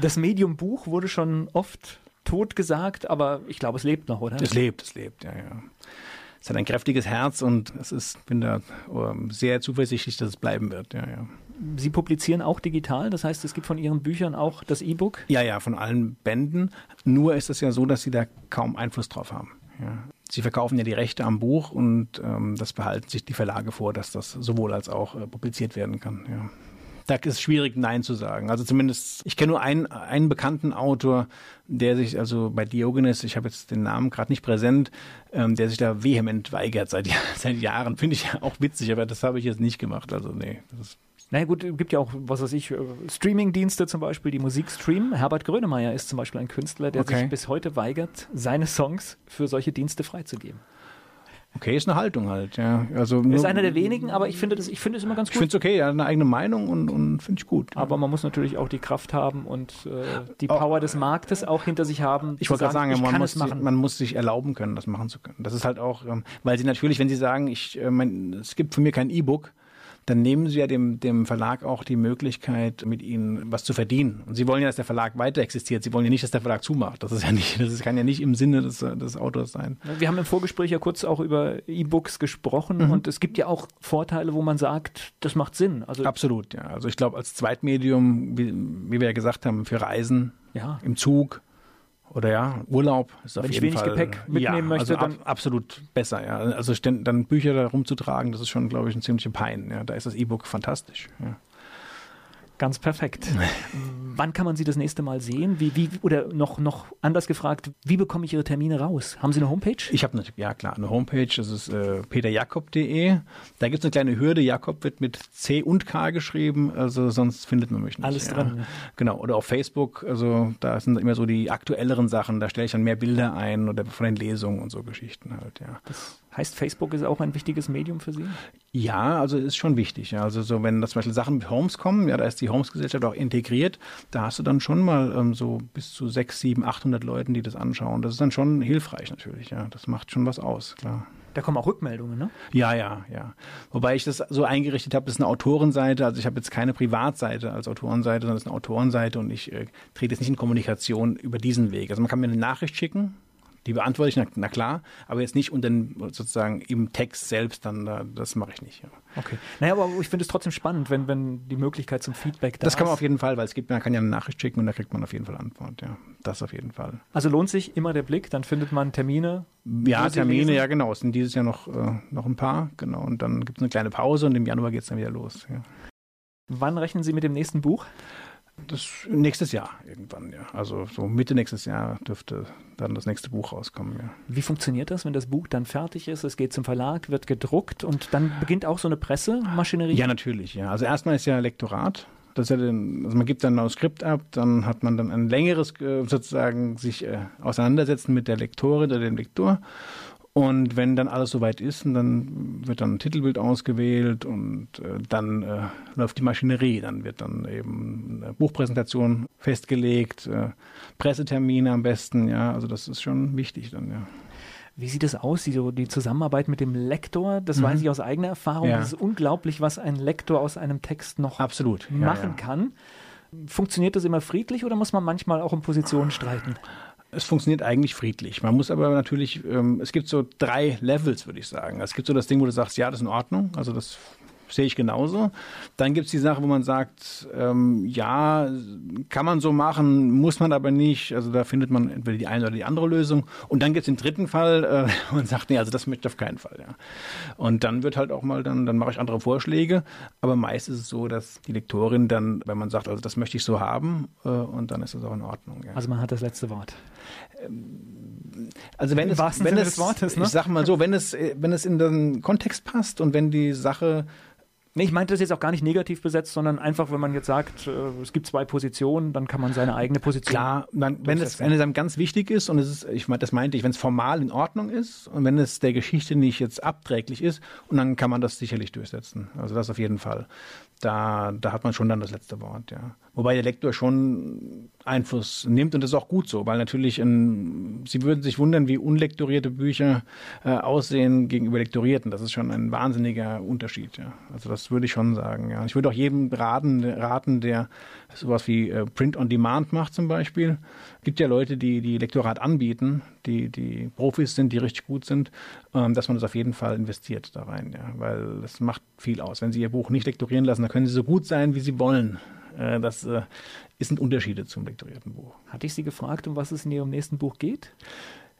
Speaker 2: Das Medium Buch wurde schon oft tot gesagt, aber ich glaube, es lebt noch, oder?
Speaker 3: Es lebt, es lebt, ja, ja. Es hat ein kräftiges Herz und es ist, bin da ähm, sehr zuversichtlich, dass es bleiben wird, ja, ja.
Speaker 2: Sie publizieren auch digital, das heißt, es gibt von Ihren Büchern auch das E-Book?
Speaker 3: Ja, ja, von allen Bänden. Nur ist es ja so, dass Sie da kaum Einfluss drauf haben. Ja. Sie verkaufen ja die Rechte am Buch und ähm, das behalten sich die Verlage vor, dass das sowohl als auch äh, publiziert werden kann. Ja. Da ist es schwierig, Nein zu sagen. Also zumindest, ich kenne nur einen, einen bekannten Autor, der sich, also bei Diogenes, ich habe jetzt den Namen gerade nicht präsent, ähm, der sich da vehement weigert seit, seit Jahren. Finde ich auch witzig, aber das habe ich jetzt nicht gemacht. Also nee, das ist
Speaker 2: naja gut, es gibt ja auch, was weiß ich, äh, Streaming-Dienste zum Beispiel, die Musik streamen. Herbert Grönemeyer ist zum Beispiel ein Künstler, der okay. sich bis heute weigert, seine Songs für solche Dienste freizugeben.
Speaker 3: Okay, ist eine Haltung halt, ja.
Speaker 2: Also nur, ist einer der wenigen, aber ich finde das, ich finde es immer ganz gut.
Speaker 3: Ich finde es okay, er hat eine eigene Meinung und, und finde ich gut.
Speaker 2: Aber man muss natürlich auch die Kraft haben und äh, die Power des Marktes auch hinter sich haben.
Speaker 3: Ich wollte gerade sagen, man muss, sich, man muss sich erlauben können, das machen zu können. Das ist halt auch, ähm, weil sie natürlich, wenn sie sagen, ich, äh, mein, es gibt für mir kein E-Book, dann nehmen Sie ja dem, dem Verlag auch die Möglichkeit, mit Ihnen was zu verdienen. Und Sie wollen ja, dass der Verlag weiter existiert. Sie wollen ja nicht, dass der Verlag zumacht. Das ist ja nicht, das kann ja nicht im Sinne des, des Autors sein.
Speaker 2: Wir haben im Vorgespräch ja kurz auch über E-Books gesprochen mhm. und es gibt ja auch Vorteile, wo man sagt, das macht Sinn.
Speaker 3: Also Absolut, ja. Also ich glaube, als Zweitmedium, wie, wie wir ja gesagt haben, für Reisen, ja. im Zug, oder ja, Urlaub
Speaker 2: ist auf Wenn jeden ich wenig Fall, Gepäck mitnehmen ja, möchte,
Speaker 3: also dann absolut besser. Ja. Also dann Bücher da rumzutragen, das ist schon, glaube ich, ein ziemlicher Pein. Ja. Da ist das E-Book fantastisch. Ja.
Speaker 2: Ganz perfekt. Wann kann man Sie das nächste Mal sehen? Wie, wie, oder noch, noch anders gefragt, wie bekomme ich Ihre Termine raus? Haben Sie eine Homepage?
Speaker 3: Ich habe natürlich, ja klar, eine Homepage. Das ist äh, peterjakob.de. Da gibt es eine kleine Hürde. Jakob wird mit C und K geschrieben, also sonst findet man mich nicht.
Speaker 2: Alles ja. dran.
Speaker 3: Genau. Oder auf Facebook. Also da sind immer so die aktuelleren Sachen. Da stelle ich dann mehr Bilder ein oder von den Lesungen und so Geschichten halt, ja.
Speaker 2: Das Heißt, Facebook ist auch ein wichtiges Medium für Sie?
Speaker 3: Ja, also ist schon wichtig. Ja. Also so, wenn da zum Beispiel Sachen mit Homes kommen, ja, da ist die Homes-Gesellschaft auch integriert, da hast du dann schon mal ähm, so bis zu sechs, sieben, 800 Leuten, die das anschauen. Das ist dann schon hilfreich natürlich. Ja, das macht schon was aus, klar.
Speaker 2: Da kommen auch Rückmeldungen, ne?
Speaker 3: Ja, ja, ja. Wobei ich das so eingerichtet habe, das ist eine Autorenseite. Also ich habe jetzt keine Privatseite als Autorenseite, sondern es ist eine Autorenseite und ich äh, trete jetzt nicht in Kommunikation über diesen Weg. Also man kann mir eine Nachricht schicken, die beantworte ich, na, na, klar, aber jetzt nicht unter sozusagen im Text selbst, dann das mache ich nicht. Ja.
Speaker 2: Okay. Naja, aber ich finde es trotzdem spannend, wenn, wenn die Möglichkeit zum Feedback
Speaker 3: da ist. Das kann man auf jeden Fall, weil es gibt, man kann ja eine Nachricht schicken und da kriegt man auf jeden Fall Antwort, ja. Das auf jeden Fall.
Speaker 2: Also lohnt sich immer der Blick, dann findet man Termine.
Speaker 3: Ja, Termine, ja genau. Es sind dieses Jahr noch, äh, noch ein paar, genau. Und dann gibt es eine kleine Pause und im Januar geht es dann wieder los. Ja.
Speaker 2: Wann rechnen Sie mit dem nächsten Buch?
Speaker 3: Das nächstes Jahr irgendwann, ja. Also so Mitte nächstes Jahr dürfte dann das nächste Buch rauskommen, ja.
Speaker 2: Wie funktioniert das, wenn das Buch dann fertig ist? Es geht zum Verlag, wird gedruckt und dann beginnt auch so eine Pressemaschinerie?
Speaker 3: Ja, natürlich, ja. Also erstmal ist ja Lektorat. Das ja den, also man gibt dann ein Manuskript ab, dann hat man dann ein längeres äh, sozusagen sich äh, auseinandersetzen mit der Lektorin oder dem Lektor und wenn dann alles soweit ist, dann wird dann ein Titelbild ausgewählt und äh, dann äh, läuft die Maschinerie. Dann wird dann eben eine Buchpräsentation festgelegt, äh, Pressetermine am besten, ja. Also das ist schon wichtig dann, ja.
Speaker 2: Wie sieht es aus, die, die Zusammenarbeit mit dem Lektor? Das mhm. weiß ich aus eigener Erfahrung. Ja. Das ist unglaublich, was ein Lektor aus einem Text noch
Speaker 3: Absolut.
Speaker 2: machen
Speaker 3: ja, ja.
Speaker 2: kann. Funktioniert das immer friedlich oder muss man manchmal auch um Positionen streiten?
Speaker 3: Es funktioniert eigentlich friedlich. Man muss aber natürlich, ähm, es gibt so drei Levels, würde ich sagen. Es gibt so das Ding, wo du sagst, ja, das ist in Ordnung. Also das sehe ich genauso. Dann gibt es die Sache, wo man sagt, ähm, ja, kann man so machen, muss man aber nicht. Also da findet man entweder die eine oder die andere Lösung. Und dann gibt es den dritten Fall, äh, wo man sagt, nee, also das möchte ich auf keinen Fall. Ja. Und dann wird halt auch mal, dann, dann mache ich andere Vorschläge. Aber meist ist es so, dass die Lektorin dann, wenn man sagt, also das möchte ich so haben, äh, und dann ist das auch in Ordnung. Ja.
Speaker 2: Also man hat das letzte Wort.
Speaker 3: Also wenn es, wenn es, Wortes, ne? ich sag mal so, wenn es, wenn es in den Kontext passt und wenn die Sache
Speaker 2: Nee, ich meinte das jetzt auch gar nicht negativ besetzt, sondern einfach, wenn man jetzt sagt, äh, es gibt zwei Positionen, dann kann man seine eigene Position.
Speaker 3: Klar, wenn, es, wenn es einem ganz wichtig ist und es ist, ich meine, das meinte ich, wenn es formal in Ordnung ist und wenn es der Geschichte nicht jetzt abträglich ist, und dann kann man das sicherlich durchsetzen. Also das auf jeden Fall. Da, da hat man schon dann das letzte Wort, ja. Wobei der Lektor schon Einfluss nimmt und das ist auch gut so, weil natürlich, in, Sie würden sich wundern, wie unlektorierte Bücher äh, aussehen gegenüber lektorierten. Das ist schon ein wahnsinniger Unterschied, ja. Also das würde ich schon sagen, ja. Ich würde auch jedem raten, raten der sowas wie äh, Print on Demand macht zum Beispiel. Es gibt ja Leute, die die Lektorat anbieten, die, die Profis sind, die richtig gut sind, ähm, dass man das auf jeden Fall investiert da rein, ja. Weil das macht viel aus. Wenn Sie Ihr Buch nicht lektorieren lassen, dann können Sie so gut sein, wie Sie wollen. Äh, das äh, sind Unterschiede zum lektorierten Buch.
Speaker 2: Hatte ich Sie gefragt, um was es in Ihrem nächsten Buch geht?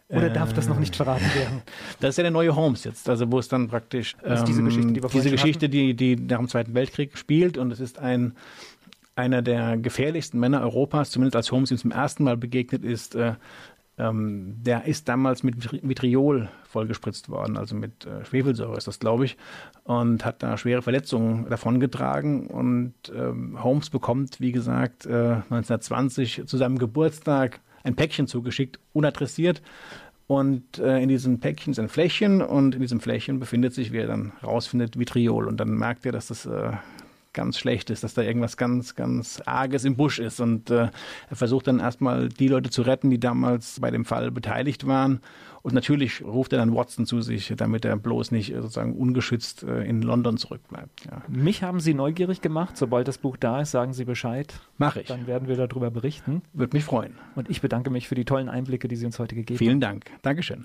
Speaker 2: Oder darf das noch nicht verraten werden?
Speaker 3: Das ist ja der neue Holmes jetzt, also wo es dann praktisch
Speaker 2: ähm, diese Geschichte, die, wir
Speaker 3: diese Geschichte die, die nach dem Zweiten Weltkrieg spielt und es ist ein einer der gefährlichsten Männer Europas, zumindest als Holmes ihm zum ersten Mal begegnet ist, äh, ähm, der ist damals mit Vitriol vollgespritzt worden, also mit äh, Schwefelsäure ist das, glaube ich, und hat da schwere Verletzungen davongetragen. Und ähm, Holmes bekommt, wie gesagt, äh, 1920 zu seinem Geburtstag ein Päckchen zugeschickt, unadressiert. Und äh, in diesem Päckchen ist ein Fläschchen und in diesem Fläschchen befindet sich, wie er dann rausfindet, Vitriol. Und dann merkt er, dass das äh, ganz schlecht ist, dass da irgendwas ganz, ganz Arges im Busch ist. Und äh, er versucht dann erstmal die Leute zu retten, die damals bei dem Fall beteiligt waren. Und natürlich ruft er dann Watson zu sich, damit er bloß nicht sozusagen ungeschützt äh, in London zurückbleibt. Ja.
Speaker 2: Mich haben Sie neugierig gemacht. Sobald das Buch da ist, sagen Sie Bescheid.
Speaker 3: Mache ich.
Speaker 2: Dann werden wir darüber berichten.
Speaker 3: Würde mich freuen.
Speaker 2: Und ich bedanke mich für die tollen Einblicke, die Sie uns heute gegeben
Speaker 3: Vielen
Speaker 2: haben.
Speaker 3: Dank. Dankeschön.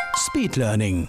Speaker 1: Speedlearning.